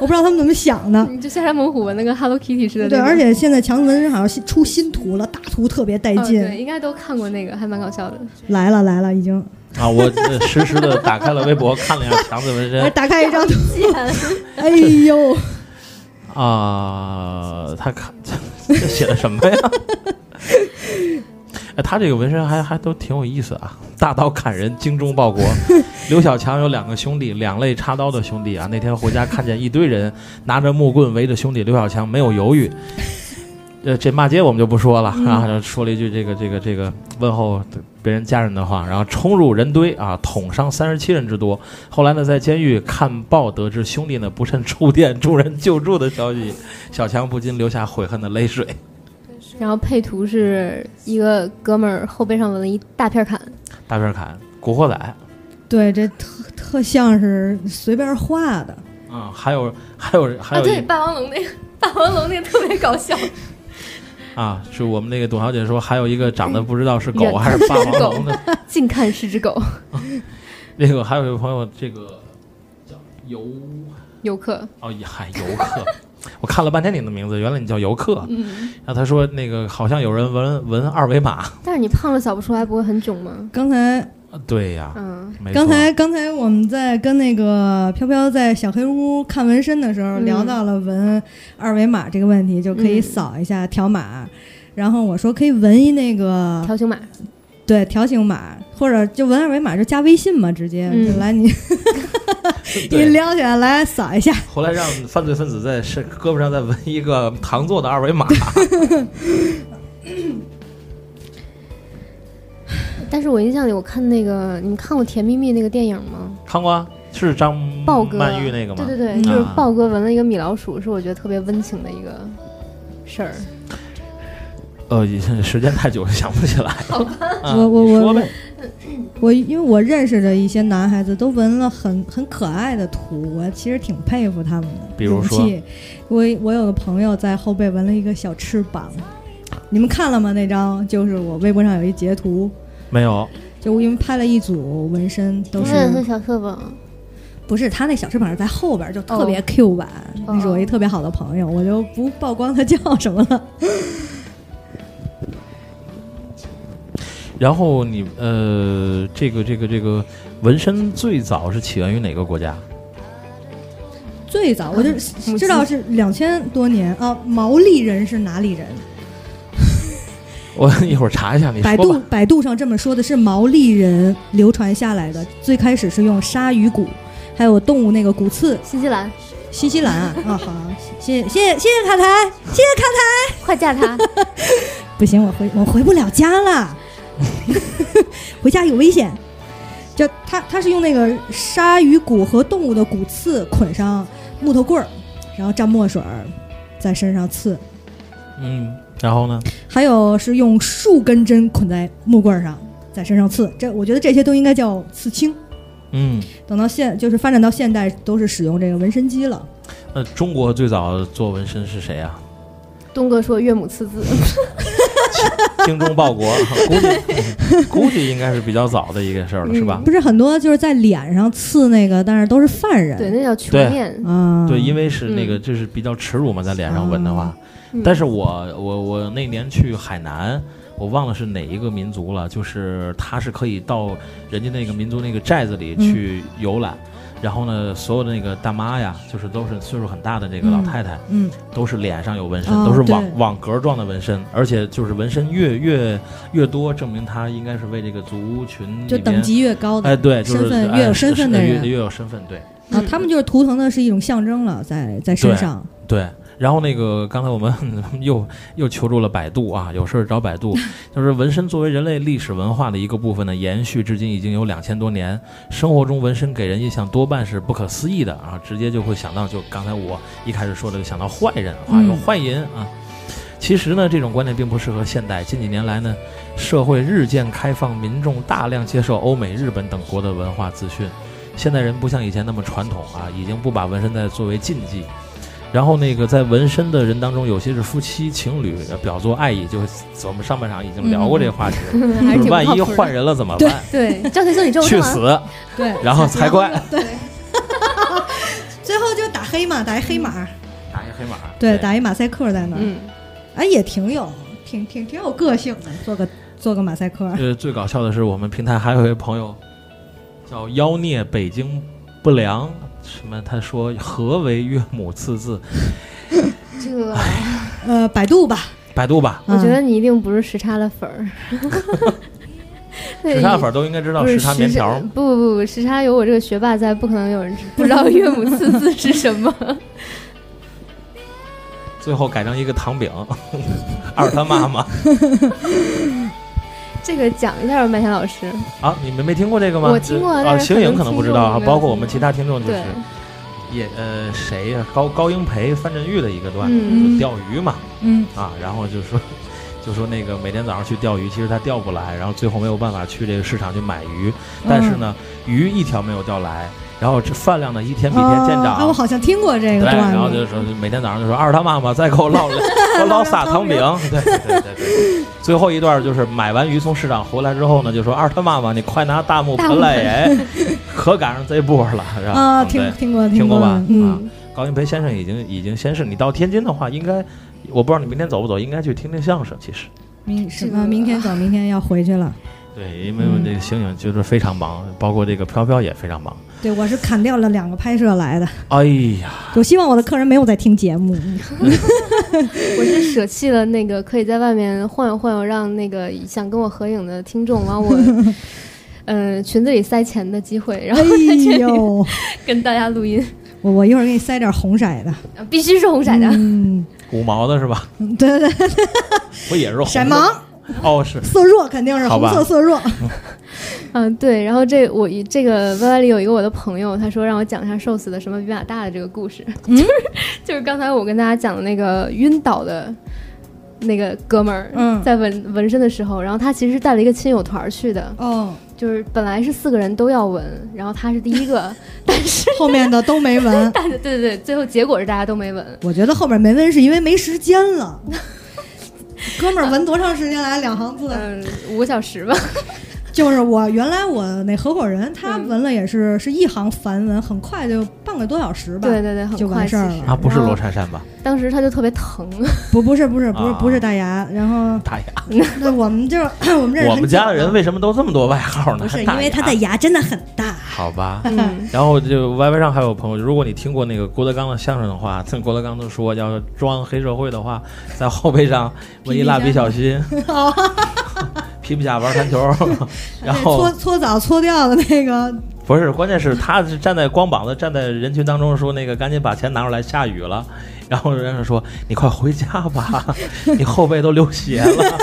我不知道他们怎么想的。你就下山猛虎纹那个 Hello Kitty 似的对，而且现在强子纹身好像出新图了，大图特别带哦劲。对，应该都看过那个，还蛮搞笑的。来了来了，已经。啊，我呃实时的打开了微博，看了一下强子纹哎身打开一张图，片，哎呦，啊，他看这写的什么呀？哎，他这个纹身还还都挺有意思啊！大刀砍人，精忠报国。刘小强有两个兄弟，两肋插刀的兄弟啊。那天回家看见一堆人拿着木棍围着兄弟刘小强，没有犹豫。呃，这骂街我们就不说了啊，说了一句这个这个这个问候别人家人的话，然后冲入人堆啊，捅伤三十七人之多。后来呢，在监狱看报得知兄弟呢不慎触电众人救助的消息，小强不禁流下悔恨的泪水。然后配图是一个哥们儿后背上纹了一大片砍，大片砍，古惑仔，对，这特特像是随便画的。嗯，还有还有还啊，有一对，霸王龙那个，霸王龙那个特别搞笑，啊，是我们那个董小姐说，还有一个长得不知道是狗 还是霸王龙的，近看是只狗，那个还有一个朋友，这个叫游游客，哦，嗨游客，我看了半天你的名字，原来你叫游客。嗯，然后他说那个好像有人纹纹二维码，但是你胖了扫不出来，不会很囧吗？刚才啊对呀，嗯，刚才刚才我们在跟那个飘飘在小黑屋看纹身的时候，嗯聊到了纹二维码这个问题，就可以嗯扫一下条码。然后我说可以纹一那个条形码，对条形码，或者就纹二维码就加微信嘛，直接、嗯就来你 你。撩起来来扫一下。后来让犯罪分子在是胳膊上再纹一个糖做的二维码，但是我印象里我看那个，你们看过《甜蜜蜜》那个电影吗？看过啊？是张豹哥曼玉那个吗？对对对，嗯就是啊豹哥纹了一个米老鼠，是我觉得特别温情的一个。事儿？呃，时间太久了，想不起来我我我你说呗，我因为我认识的一些男孩子都纹了很很可爱的图，我其实挺佩服他们的比如说勇气。我我有个朋友在后背纹了一个小翅膀，你们看了吗？那张就是我微博上有一截图，没有。就因为拍了一组纹身，都是那是小翅膀，不是他那小翅膀是在后边，就特别哦 Q 版。哦那是我一特别好的朋友，我就不曝光他叫什么了。然后你呃，这个这个这个纹身最早是起源于哪个国家？最早我就知道是两千多年啊，毛利人是哪里人？我 一会儿查一下，你百度说吧。百度上这么说的是毛利人流传下来的，最开始是用鲨鱼骨，还有动物那个骨刺。新西兰，新西兰啊，啊好，谢谢谢谢谢谢卡台，谢谢卡台快嫁他！不行，我回我回不了家了，回家有危险。就他他是用那个鲨鱼骨和动物的骨刺捆上木头棍儿，然后蘸墨水儿在身上刺。嗯，然后呢？还有是用数根针捆在木棍儿上，在身上刺。这我觉得这些都应该叫刺青。嗯，等到现就是发展到现代，都是使用这个纹身机了。那中国最早做纹身是谁啊？东哥说岳母刺字，精忠报国，估计估计应该是比较早的一个事儿了，是吧？不是很多就是在脸上刺那个，但是都是犯人。对，那叫球对面。啊，对，因为是那个，嗯就是比较耻辱嘛，在脸上纹的话。嗯但是我我我那年去海南，我忘了是哪一个民族了，就是他是可以到人家那个民族那个寨子里去游览。然后呢，所有的那个大妈呀，就是都是岁数很大的这个老太太，嗯，都是脸上有纹身，哦都是网网格状的纹身，而且就是纹身越越越多，证明他应该是为这个族群就等级越高的，哎，对，就是身份哎越有身份的人越越有身份，对啊，他们就是图腾的是一种象征了，在在身上。对。然后那个刚才我们 又又求助了百度啊，有事儿找百度。就是纹身作为人类历史文化的一个部分呢，延续至今已经有两千多年。生活中纹身给人印象多半是不可思议的啊，直接就会想到就刚才我一开始说的，就想到坏人啊，嗯有坏人啊。其实呢，这种观念并不适合现代。近几年来呢，社会日渐开放，民众大量接受欧美、日本等国的文化资讯。现代人不像以前那么传统啊，已经不把纹身再作为禁忌。然后那个在纹身的人当中，有些是夫妻情侣，呃表作爱意。就是我们上半场已经聊过这个话题万一换人了怎么办？对，张学森宇宙去？死，对，然后才怪。对 最后就打黑马，打一黑马，打一黑马，对，打一马赛克在那儿，嗯，哎，也挺有，挺挺挺有个性的，做个做个马赛克。呃，最搞笑的是，我们平台还有一位朋友叫妖孽北京不良，什么？他说何为岳母刺字？这个呃，百度吧，百度吧，我觉得嗯你一定不是时差的粉儿。对时差粉都应该知道时差棉条。不不不不，时差有我这个学霸在，不可能有人知不知道岳母刺字是什么。最后改成一个糖饼，二他妈妈这个讲一下吧，麦田老师。啊！你们没听过这个吗？我听过啊，邢颖可能不知道啊，包括我们其他听众就是，也呃谁呀、高高英培、范振钰的一个段子，嗯就钓鱼嘛嗯啊，然后就说 就说那个每天早上去钓鱼，其实他钓不来，然后最后没有办法去这个市场去买鱼，但是呢，鱼一条没有钓来，然后这饭量呢一天比一天见涨。啊，我好像听过这，个对然后就子。说每天早上就说二他妈妈再给 我烙了，给我烙仨糖饼。对对对对对。最后一段就是买完鱼从市场回来之后呢，就说二他妈妈你快拿大木盆来哎，可赶上这波了，是吧？啊，听听过听过吧？嗯啊，高云培先生已经已经先是你到天津的话，应该我不知道你明天走不走，应该去听听相声。其实，明什这个么？明天走，明天要回去了。对，因为我这个星星就是非常忙，包括这个飘飘也非常忙。对，我是砍掉了两个拍摄来的。哎呀，我希望我的客人没有在听节目。我是舍弃了那个可以在外面晃悠晃悠，让那个想跟我合影的听众往我 呃裙子里塞钱的机会，然哎后在这里呦，跟大家录音，我我一会儿给你塞点红色的。啊必须是红色的。嗯，五毛的是吧？对对对，不也是红色色盲哦，是色弱肯定是红好吧色色弱。嗯，对。然后这我一这个 Y Y 里有一个我的朋友，他说让我讲一下瘦死的什么比马大的这个故事，嗯就是 就是刚才我跟大家讲的那个晕倒的那个哥们儿，嗯在纹纹身的时候，然后他其实是带了一个亲友团去的，哦，就是本来是四个人都要纹，然后他是第一个，但是后面的都没纹。但是对对对，最后结果是大家都没纹。我觉得后面没纹是因为没时间了。哥们儿纹多长时间来？两行字。嗯，五个小时吧。就是我原来我那合伙人，他嗯纹了也是是一行繁文，很快就半个多小时吧。对对对，很就完事儿了啊，不是罗珊珊吧？当时他就特别疼，不不是不是不是啊不是大牙，然后大牙，那我们就 我们认识我们家的人为什么都这么多外号呢？不是因为他牙的牙真的很大。好吧。嗯，然后就 YY 上还有朋友，如果你听过那个郭德纲的相声的话，郭德纲都说要装黑社会的话，在后背上纹一蜡笔小新，皮皮虾玩弹球，然后搓搓澡搓掉的那个，不是，关键是他是站在光膀子站在人群当中说那个赶紧把钱拿出来，下雨了。然后人家说你快回家吧，你后背都流血了。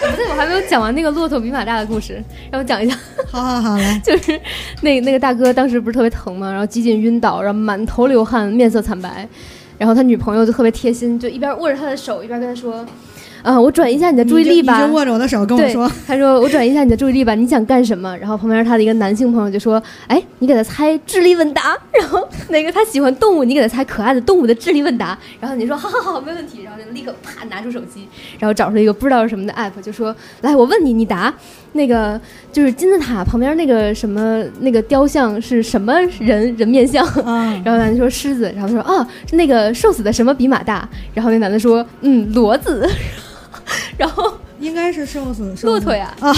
不对，我还没有讲完那个骆驼比马大的故事，让我讲一下。好好好来，就是那那个大哥当时不是特别疼吗？然后几近晕倒，然后满头流汗，面色惨白。然后他女朋友就特别贴心，就一边握着他的手，一边跟他说：“啊，我转移一下你的注意力吧。你就握着我的手跟我对说，他说：“我转移一下你的注意力吧，你想干什么？”然后旁边他的一个男性朋友就说：“哎，你给他猜智力问答。”然后那个他喜欢动物，你给他猜可爱的动物的智力问答。然后你说：“好好好，没问题。”然后就立刻啪拿出手机，然后找出了一个不知道是什么的 app，就说：“来，我问你，你答。那个就是金字塔旁边那个什么那个雕像是什么人人面像？”啊，然后男的说狮子，然后他说啊是那个瘦死的什么比马大，然后那男的说嗯骡子，然后应该是瘦死骆驼呀，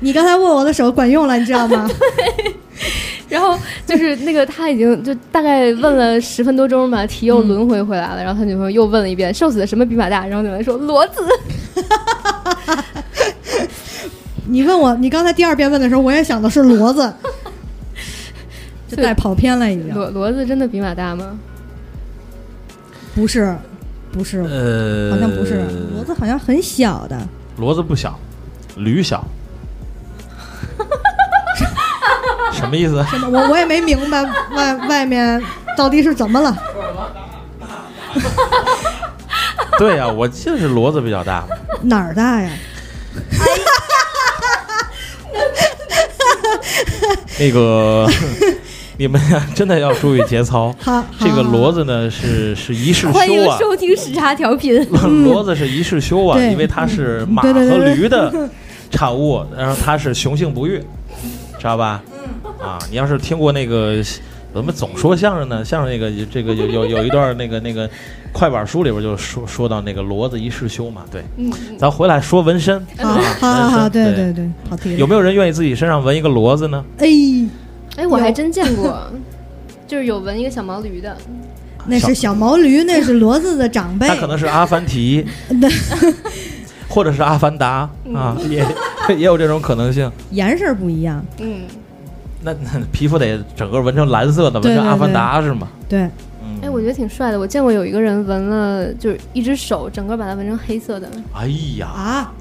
你刚才握我的手管用了，你知道吗？然后就是那个他已经就大概问了十分多钟吧，题又轮回回来了，然后他女朋友又问了一遍瘦死的什么比马大，然后女朋友说骡子，你问我，你刚才第二遍问的时候，我也想的是骡子，就带跑偏了已经。骡骡子真的比马大吗？不是，不是，呃，好像不是，骡子好像很小的。骡子不小，驴小。什么意思？什么？我我也没明白外外面到底是怎么了。对呀、我记得是骡子比较大。哪儿大呀？那个，你们呀，真的要注意节操。好，这个好骡子呢，是是一世欢迎修啊，收听时差调频。骡子是一世修啊，对因为它是马对对对对和驴的 产物，然后它是雄性不育，知道吧？啊，你要是听过那个，怎么总说相声呢？相声那个这个有有有一段那个那个快板书里边就说说到那个骡子一世修嘛，对。嗯，咱回来说纹身，好啊好好好，对对对对，跑题。有没有人愿意自己身上纹一个骡子呢？哎，哎，我还真见过，就是有纹一个小毛驴的，那是小毛驴，那是骡子的长辈他。可能是阿凡提，或者是阿凡达啊，也也有这种可能性。颜色不一样。嗯，那那皮肤得整个纹成蓝色的，纹成阿凡达是吗？对，嗯，哎，我觉得挺帅的。我见过有一个人纹了，就是一只手，整个把它纹成黑色的，哎呀，啊，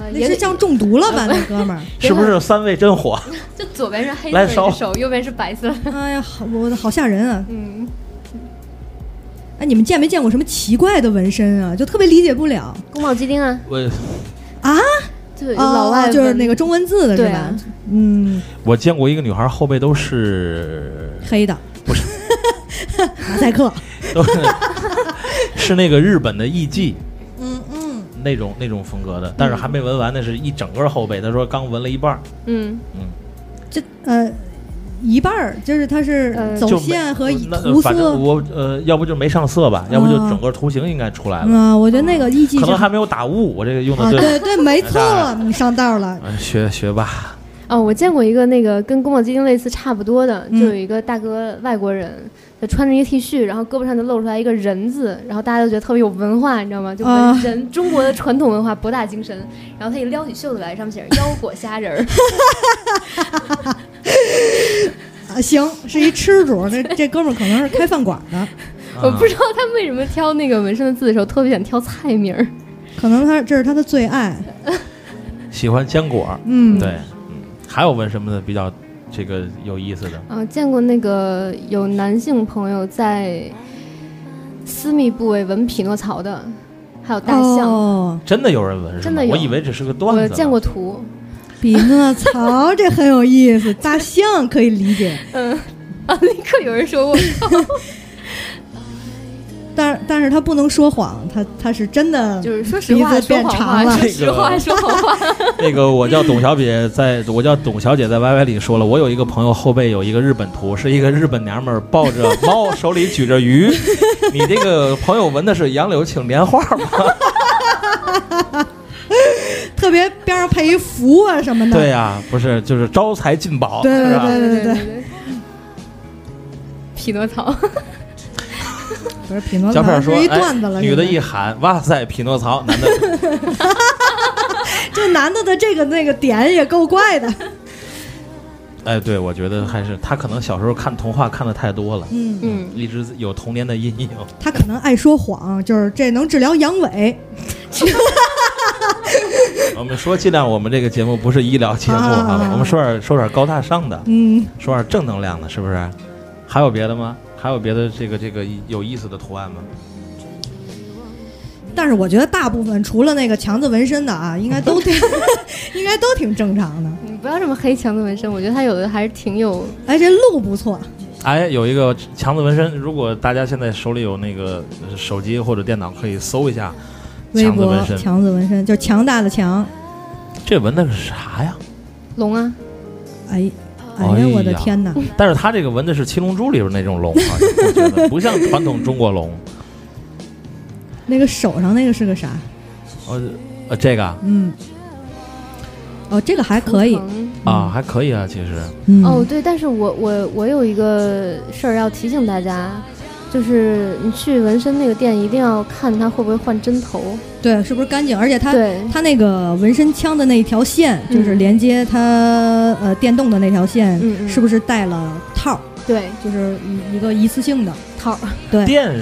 呃，也那是像中毒了吧？那哥们儿，是不是三味真火？就左边是黑色的手，右边是白色。哎呀，好，我好吓人啊！嗯，哎，你们见没见过什么奇怪的纹身啊？就特别理解不了宫保鸡丁啊，我啊！对老外哦，就是那个中文字的是吧？嗯，我见过一个女孩后背都是黑的不是马赛克。都是 是那个日本的艺妓那种那种风格的，但是还没纹完，那是一整个后背。他说刚纹了一半儿，嗯嗯，这呃一半儿就是它是呃走线和那涂反正色。我呃，要不就没上色吧，要不就啊整个图形应该出来了，嗯，我觉得那个艺伎可能还没有打雾。我这个用啊，的对对，没错，你上道了。呃学学吧。哦，我见过一个那个跟宫保鸡丁类似差不多的，就嗯有一个大哥外国人，就穿着一个 T 恤，然后胳膊上就露出来一个人字，然后大家都觉得特别有文化，你知道吗？就啊纹人，中国的传统文化博大精深。然后他一撩起袖子来，上面写着“腰果虾仁儿 啊，行，是一吃主，这这哥们儿可能是开饭馆的，”，我不知道他为什么挑那个纹身的字的时候特别想挑菜名儿。可能他这是他的最爱。喜欢坚果，嗯，对，嗯，还有纹什么的比较这个有意思的？嗯，见过那个有男性朋友在私密部位闻匹诺曹的，还有大象，哦，真的有人闻是吗？真的有我以为只是个段子。我见过图。匹诺曹这很有意思，大象可以理解，嗯，啊，立刻有人说我 但是但是他不能说谎，他他是真的，就是说实话变说谎话，长了说实话说谎话。那个 我叫董小姐，在我叫董小姐，在 YY 里说了，我有一个朋友后背有一个日本图，是一个日本娘们儿抱着猫，手里举着鱼。你这个朋友纹的是杨柳青莲花吗？特别边上配一符啊什么的。对呀、不是，就是招财进宝，对对？对对对对。匹诺曹，不是匹诺胶片说，曹是一哎段子了。女的一喊，哇塞，匹诺曹，男的，这男的的这个那个点也够怪的。哎，对，我觉得还是他可能小时候看童话看的太多了，嗯，嗯，一直有童年的阴影。他可能爱说谎，就是这能治疗阳痿。我们说，尽量我们这个节目不是医疗节目啊啊，我们说点说点高大上的，嗯，说点正能量的，是不是？还有别的吗？还有别的这个这个有意思的图案吗？但是我觉得大部分除了那个强子纹身的啊，应该都 挺应该都挺正常的。你不要这么黑强子纹身，我觉得他有的还是挺有。哎，这路不错。哎，有一个强子纹身，如果大家现在手里有那个呃手机或者电脑，可以搜一下微博强子纹身。强子纹身，就强大的强。这纹的是啥呀？龙啊，哎，哎哎呀呀，我的天哪！但是他这个纹的是《七龙珠》里边那种龙啊，我觉得不像传统中国龙。那个手上那个是个啥？呃呃，这个啊嗯，哦，这个还可以。啊还可以啊，其实嗯、哦，，对，但是我我我有一个事儿要提醒大家，就是你去纹身那个店，一定要看他会不会换针头。对，是不是干净？而且它对，它那个纹身枪的那一条线，嗯就是连接它呃电动的那条线，嗯嗯是不是带了套儿？对就是一一个一次性的。套儿，对电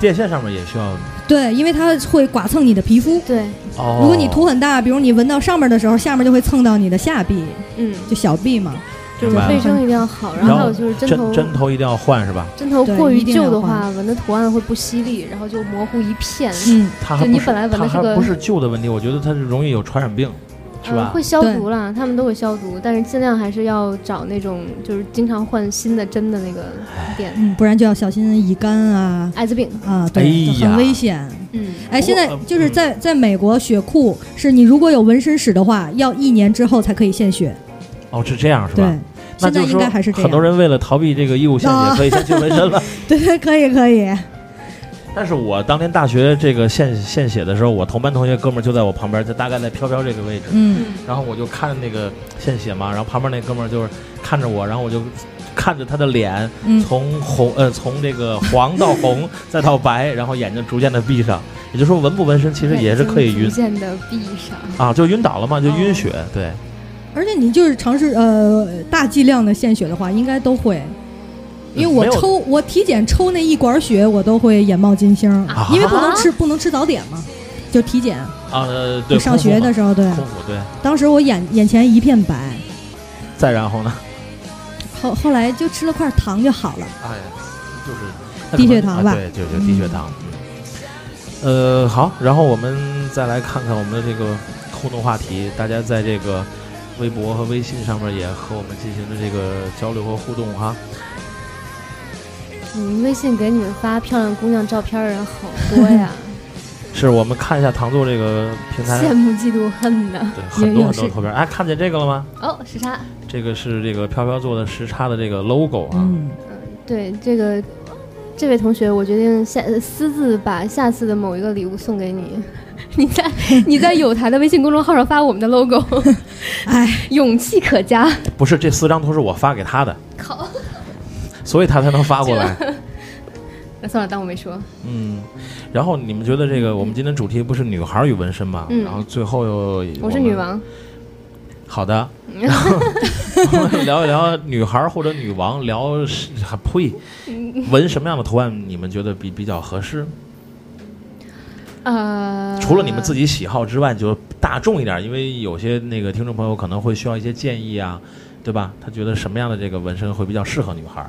电线上面也需要对，因为它会剐蹭你的皮肤。对，哦。如果你涂很大，比如你纹到上面的时候，下面就会蹭到你的下臂，嗯，就小臂嘛。就是卫生一定要好，然然后后还有就是针头针针头一定要换是吧？针头过于旧的话，纹的图案会不犀利，然后就模糊一片。嗯，就你本来纹的是个不是旧的问题，我觉得它是容易有传染病，是吧？呃会消毒啦，他们都会消毒，但是尽量还是要找那种就是经常换新的针的那个店。嗯，不然就要小心乙肝啊艾滋病，啊，对，哎很危险。嗯，哎，现在呃就是在在美国血库，是你如果有纹身史的话，要一年之后才可以献血。哦，是这样是对吧？，那就是说该还是这样。很多人为了逃避这个义务献啊血，可以先去纹身了。对对，可以可以。但是我当年大学这个献献血的时候，我同班同学哥们儿就在我旁边，就大概在飘飘这个位置，嗯，然后我就看那个献血嘛，然后旁边那哥们儿就是看着我，然后我就看着他的脸嗯从红呃从这个黄到红 再到白，然后眼睛逐渐的闭上，也就是说纹不纹身其实也是可以晕逐渐的闭上。啊，就晕倒了嘛，就晕哦血，对。而且你就是尝试呃大剂量的献血的话，应该都会。因为我抽我体检抽那一管血，我都会眼冒金星，啊因为不能吃不能吃早点嘛，就体检。啊，呃对，上学的时候，对，对，当时我眼眼前一片白，再然后呢，后后来就吃了块糖就好了。哎，就是低血糖吧啊对，就就低血糖。嗯，呃，好，然后我们再来看看我们的这个互动话题，大家在这个微博和微信上面也和我们进行了这个交流和互动哈。嗯，微信给你们发漂亮姑娘照片的人好多呀，是我们看一下糖醋这个平台，羡慕嫉妒恨的。对，很多很多图片。哎，看见这个了吗？哦，时差。这个是这个飘飘做的时差的这个 logo 啊。嗯，对这个这位同学，我决定下呃私自把下次的某一个礼物送给你。你在你在有台的微信公众号上发我们的 logo，哎，勇气可嘉。不是，这四张图是我发给他的，靠，所以他才能发过来。那算了，当我没说。嗯，然后你们觉得这个我们今天主题不是女孩与纹身吗？嗯然后最后又我是女。王，好的，然后我们聊一聊女孩或者女王，聊是啊呸，纹什么样的图案你们觉得比比较合适？呃，除了你们自己喜好之外，就大众一点，因为有些那个听众朋友可能会需要一些建议啊，对吧？他觉得什么样的这个纹身会比较适合女孩？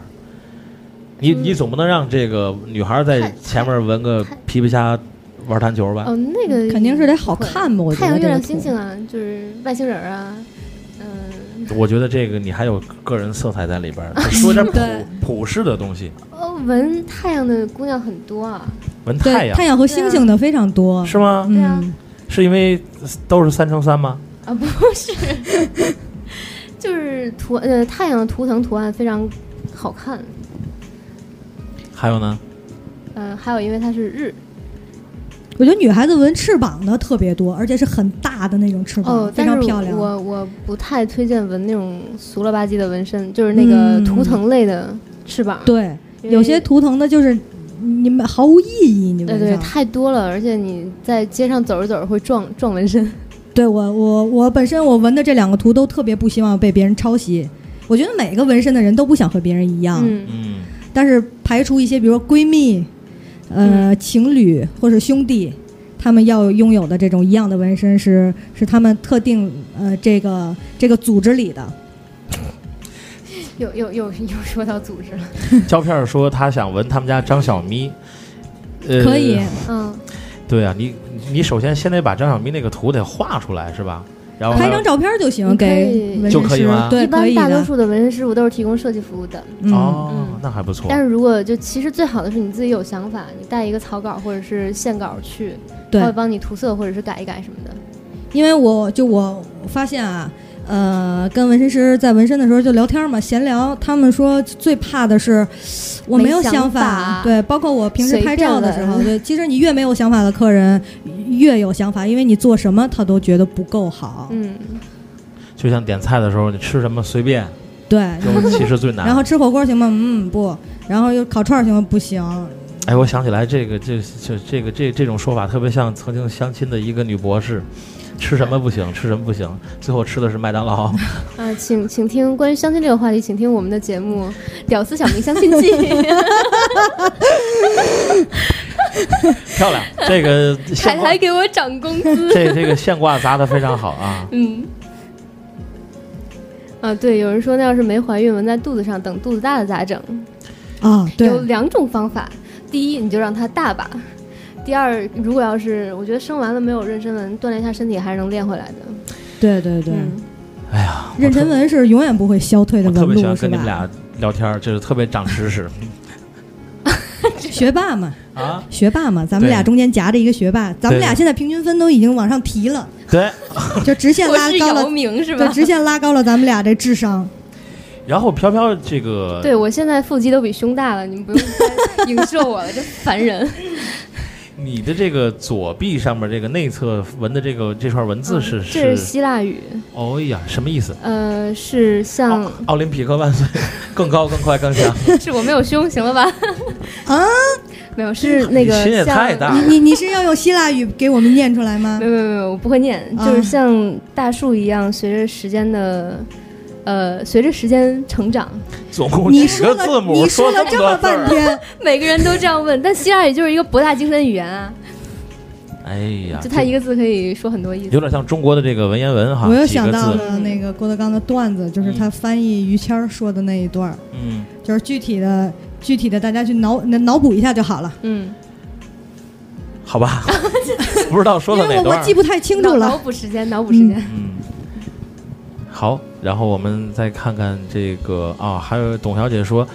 你你总不能让这个女孩在前面纹个皮皮虾玩弹球吧？哦，那个肯定是得好看吧？我觉得太阳、月亮、星星啊，就是外星人儿啊，嗯、我觉得这个你还有个人色彩在里边儿，说点 对普普世的东西，哦，纹太阳的姑娘很多啊，纹太阳太阳和星星的非常多，是吗？对啊嗯，是因为都是三乘三吗？啊，不是，就是图呃太阳的图腾图案非常好看，还有呢？呃，还有因为它是日我觉得女孩子纹翅膀的特别多，而且是很大的那种翅膀，哦，非常漂亮。我我不太推荐纹那种俗了吧唧的纹身，就是那个嗯图腾类的翅膀，对，有些图腾的就是你们毫无意义，你们对对。太多了，而且你在街上走着走着会撞 撞纹身。对我我我本身我纹的这两个图都特别不希望被别人抄袭。我觉得每个纹身的人都不想和别人一样，嗯，嗯，但是排除一些，比如说闺蜜、呃、嗯情侣或是兄弟，他们要拥有的这种一样的纹身是是他们特定呃这个这个组织里的。又又又又说到组织了，胶片说他想纹他们家张小咪，呃，可以，嗯，对啊，你你首先先得把张小咪那个图得画出来是吧？然后拍张照片就行，你可给以纹身师就可以吗对，一般。大多数的纹身师傅都是提供设计服务的。嗯，哦嗯，那还不错。但是如果就其实最好的是你自己有想法，你带一个草稿或者是线稿去，对他会帮你涂色或者是改一改什么的。因为我就我发现啊，呃，跟纹身师在纹身的时候就聊天嘛，闲聊，他们说最怕的是我没有没想想法对，包括我平时拍照的时候，对，其实你越没有想法的客人越有想法，因为你做什么他都觉得不够好，嗯，就像点菜的时候，你吃什么随便，对。就其实最难。然后吃火锅行吗？嗯，不。然后又烤串儿行吗？不行。哎，我想起来这个这这这个这这种说法特别像曾经相亲的一个女博士，吃什么不行，吃什么不行，最后吃的是麦当劳。啊，请请听关于相亲这个话题，请听我们的节目《屌丝小明相亲记》。漂亮，这个还还给我涨工资。这这个现挂砸的非常好啊。嗯。啊，对，有人说那要是没怀孕，纹在肚子上，等肚子大了咋整？啊，对，有两种方法，第一你就让它大吧，第二如果要是我觉得生完了没有妊娠纹，锻炼一下身体还是能练回来的。对对对，嗯，哎呀，妊娠纹是永远不会消退的我特别喜欢纹路，跟你们俩聊天，就是特别长知识 学霸嘛，啊。学霸嘛，咱们俩中间夹着一个学霸，咱们俩现在平均分都已经往上提了，对，就直线拉高了，对，明是吧？直线拉高了咱们俩这智商。然后飘飘这个对，我现在腹肌都比胸大了，你们不用再 影射我了，这烦人。你的这个左臂上面这个内侧纹的这个这串文字是嗯这是希腊语，哦呀，什么意思？呃，是像奥奥林匹克万岁，更高更快更强。是我没有胸，行了吧？啊，没有，是那个你心也太大你你你是要用希腊语给我们念出来吗没？有没有没有，我不会念，啊就是像大树一样，随着时间的，呃，随着时间成长，总共几你说了个字母，你说了这么。半天，每个人都这样问，但希腊语就是一个博大精深语言啊，哎呀，就他一个字可以说很多意思有。点像中国的这个文言文哈，我又想到。了那个郭德纲的段子，就是他翻译于谦儿说的那一段儿，嗯，就是具体的具体的大家去脑脑补一下就好了，嗯，好吧，不知道说因到哪段我记。不太清楚了 脑。补时间，脑补时间。嗯，好，然后我们再看看这个啊，还有董小姐说，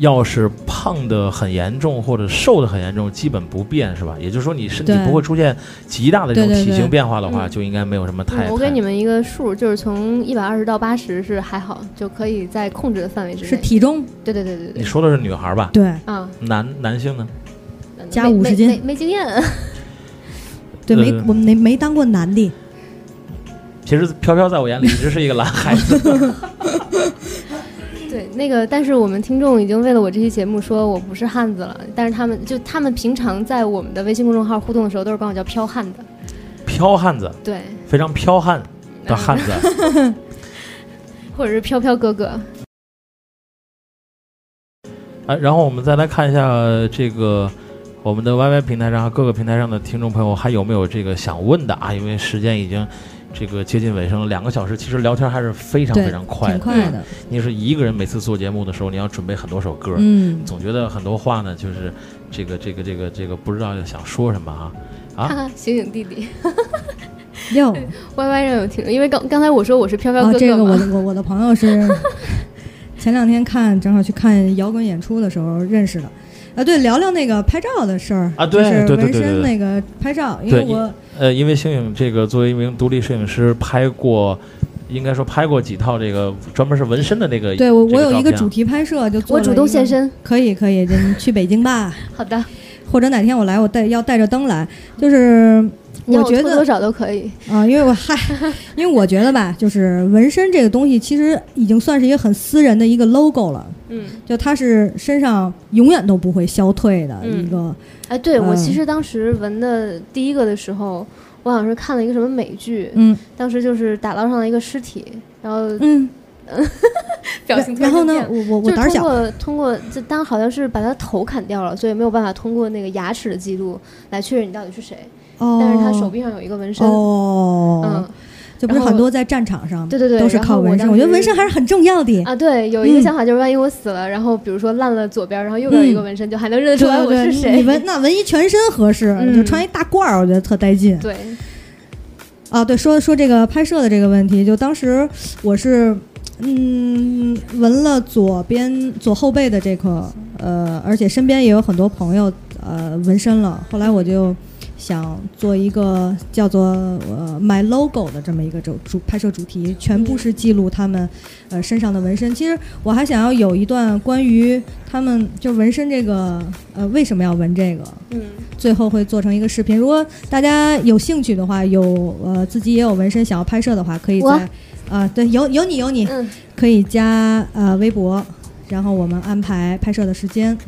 要是胖的很严重或者瘦的很严重，基本不变是吧？也就是说，你身体不会出现极大的这种体型变化的话，嗯就应该没有什么太。嗯我给你们一个数，就是从一百二十到八十是还好，就可以在控制的范围之内。是体重对对对对对。你说的是女孩吧？对啊，男男性呢？加没50斤没没没经验。对，没呃我们没没当过男的，其实飘飘在我眼里一直是一个男孩子。对，那个，但是我们听众已经为了我这期节目说我不是汉子了，但是他们就他们平常在我们的微信公众号互动的时候，都是管我叫飘汉子。飘汉子，对，非常飘悍的汉子。或者是飘飘哥哥。啊，然后我们再来看一下这个我们的 YY 平台上和各个平台上的听众朋友还有没有这个想问的啊？因为时间已经这个接近尾声了，两个小时，其实聊天还是非常非常快的。挺快的，你是一个人每次做节目的时候，你要准备很多首歌，嗯，总觉得很多话呢，就是这个这个这个这个不知道想说什么啊啊！哈哈，醒醒弟弟哟，，Y Y 让有听，因为刚刚才我说我是飘飘哥，哥这个我，的我我的朋友是 前两天看正好去看摇滚演出的时候认识的。啊，对，聊聊那个拍照的事儿啊对就是对对对纹身对那个拍照，因为对我呃，因为星影这个作为一名独立摄影师，拍过，应该说拍过几套这个专门是纹身的那个。对我我有一个主题拍摄，就做我主动了一个现身，可以可以，你去北京吧，好的，或者哪天我来，我带要带着灯来，就是我觉得多少都可以，啊、因为我嗨，因为我觉得吧，就是纹身这个东西，其实已经算是一个很私人的一个 logo 了，嗯，就它是身上永远都不会消退的嗯一个，哎，对我嗯其实当时纹的第一个的时候，我好像是看了一个什么美剧，嗯。当时就是打捞上了一个尸体，然后嗯，表情突然后呢我我我胆儿小，过通过这当好像是把他头砍掉了，所以没有办法通过那个牙齿的记录来确认你到底是谁。哦，但是他手臂上有一个纹身，哦，嗯就不是很多在战场上，对对对都是靠纹身，当我觉得纹身还是很重要的。啊，对，有一个嗯想法就是万一我死了，然后比如说烂了左边，然后右边有一个嗯纹身，就还能认得出来我是谁。你纹那纹一全身合适，嗯就穿一大褂儿，我觉得特带劲。对，啊，对，说说这个拍摄的这个问题，就当时我是嗯纹了左边左后背的这块，呃，而且身边也有很多朋友呃纹身了。后来我就想做一个叫做呃 My Logo 的这么一个主主拍摄主题，全部是记录他们呃身上的纹身。其实我还想要有一段关于他们就纹身这个呃为什么要纹这个，嗯，最后会做成一个视频。如果大家有兴趣的话，有呃自己也有纹身想要拍摄的话，可以在啊、对有有你有你，嗯，可以加呃微博，然后我们安排拍摄的时间。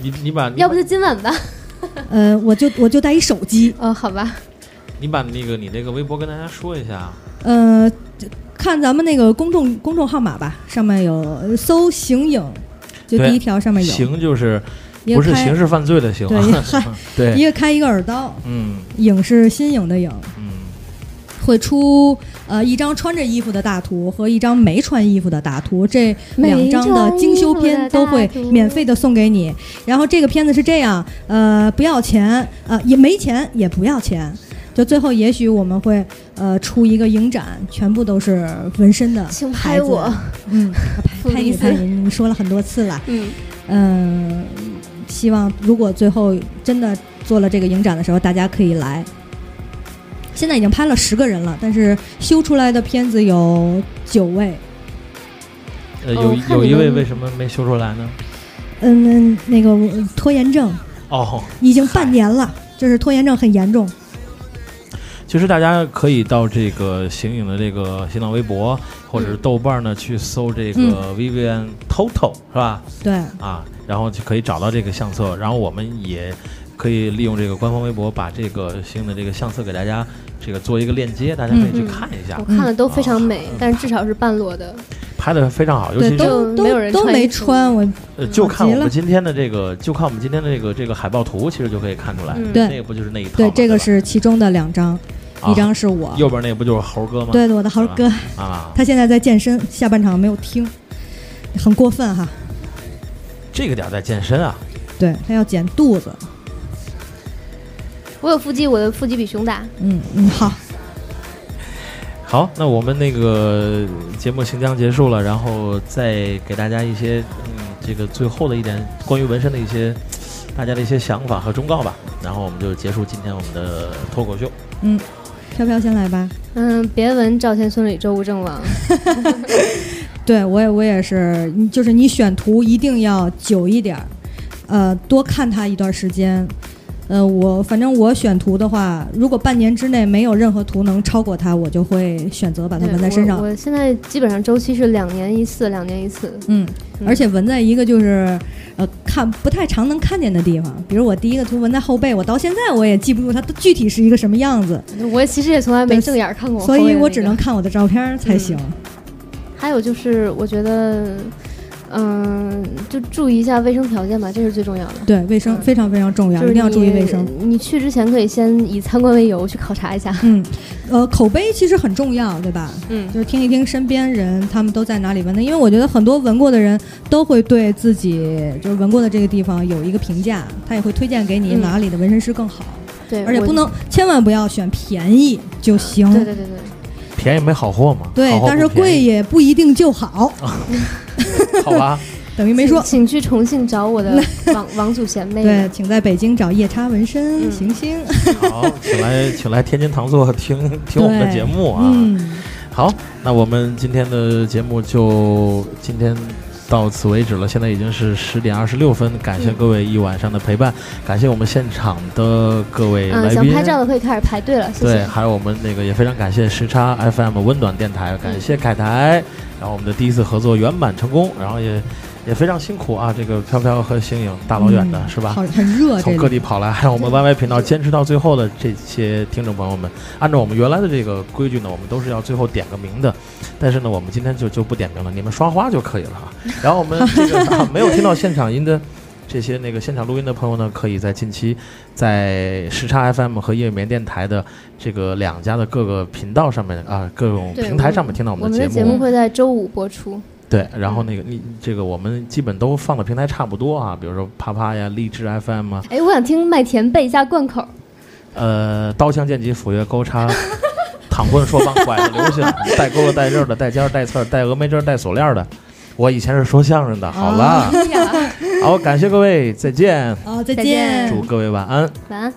你你把你把要不就今晚吧。呃，我就我就带一手机，哦，好吧，你把那个你那个微博跟大家说一下。呃，看咱们那个公众公众号码吧，上面有呃搜“形影”，就第一条上面有，形就是不是刑事犯罪的刑对啊？嗨 对，一个开一个耳刀，嗯影是新颖的影。嗯，会出呃一张穿着衣服的大图和一张没穿衣服的大图，这两张的精修片都会免费的送给你。然后这个片子是这样，呃，不要钱，呃，也没钱，也不要钱。就最后也许我们会呃出一个影展，全部都是纹身的，请拍我，嗯，拍你拍你，你说了很多次了，嗯，嗯、希望如果最后真的做了这个影展的时候，大家可以来。现在已经拍了十个人了，但是修出来的片子有九位。呃，哦有有一位为什么没修出来呢？嗯，那个我拖延症哦，已经半年了，就是拖延症很严重。其实大家可以到这个形影的这个新浪微博或者是豆瓣呢去搜这嗯个 Vivian Toto 是吧？对，啊，然后就可以找到这个相册，然后我们也可以利用这个官方微博把这个新的这个相册给大家这个做一个链接，大家可以去嗯看一下。我，看了都非常美，嗯。但是至少是半裸的。拍的非常好，尤对，其是都没有人都都没穿我呃，就看我们今天的这个，就看我们今天的这个这个海报图，其实就可以看出来，嗯。对。那个不就是那一套对这个是其中的两张，啊一张是我，右边那个不就是猴哥吗？对我的猴哥，啊，他现在在健身，下半场没有听，很过分哈。这个点儿在健身啊，对他要减肚子，我有腹肌，我的腹肌比胸大。嗯嗯，好，好，那我们那个节目行将结束了，然后再给大家一些嗯，这个最后的一点关于纹身的一些大家的一些想法和忠告吧，然后我们就结束今天我们的脱口秀。嗯，飘飘先来吧。嗯，别纹赵钱孙李周吴郑王。对我也我也是，就是你选图一定要久一点儿，呃，多看它一段时间。呃，我反正我选图的话，如果半年之内没有任何图能超过它，我就会选择把它纹在身上我。我现在基本上周期是两年一次，两年一次。嗯，嗯而且纹在一个就是呃看不太常能看见的地方，比如我第一个图纹在后背，我到现在我也记不住它具体是一个什么样子，我其实也从来没正眼看过所以我只能看我的照片才行。还有就是，我觉得，嗯，就注意一下卫生条件吧，这是最重要的。对，卫生嗯非常非常重要，就是一定要注意卫生。。你去之前可以先以参观为由去考察一下。嗯，呃，口碑其实很重要，对吧？嗯就是听一听身边人他们都在哪里闻的，因为我觉得很多闻过的人都会对自己就是闻过的这个地方有一个评价，他也会推荐给你嗯哪里的纹身师更好，对，而且不能千万不要选便宜就行。对对对对，便宜没好货嘛。对但是贵，也不一定就好，好吧？等于没说。请请去重庆找我的 王王祖贤妹对，请在北京找夜叉纹身、嗯行星。好，请来请来天津糖座听听我们的节目啊。嗯，好，那我们今天的节目就今天到此为止了。现在已经是十点二十六分，感谢嗯各位一晚上的陪伴，感谢我们现场的各位嗯，来宾。想拍照的可以开始排队了，谢对，还有我们那个也非常感谢时差 FM 温暖电台，感谢凯台，然后我们的第一次合作圆满成功，然后也也非常辛苦啊，这个飘飘和星影大老远的、嗯是吧？好，很热，从各。地跑来，还有我们 YY 频道坚持到最后的这些听众朋友们，按照我们原来的这个规矩呢，我们都是要最后点个名的，但是呢，我们今天就就不点名了，你们刷花就可以了啊。然后我们这个、啊、没有听到现场音的这些那个现场录音的朋友呢，可以在近期在时差 FM 和夜眠电台的这个两家的各个频道上面啊，各种平台上面听到我我们的节目。我们的节目。会在周五播出。对，然后那个你这个我们基本都放的平台差不多啊，比如说啪啪呀、荔枝 FM 啊，哎，我想听麦田背一下贯口。呃，刀枪剑戟斧钺钩叉，躺棍说棒拐子流星，带钩的带刃的带尖儿带刺儿带峨眉针带锁链的。我以前是说相声的，好了，好，感谢各位，再见，好，再见。祝各位晚安。晚安。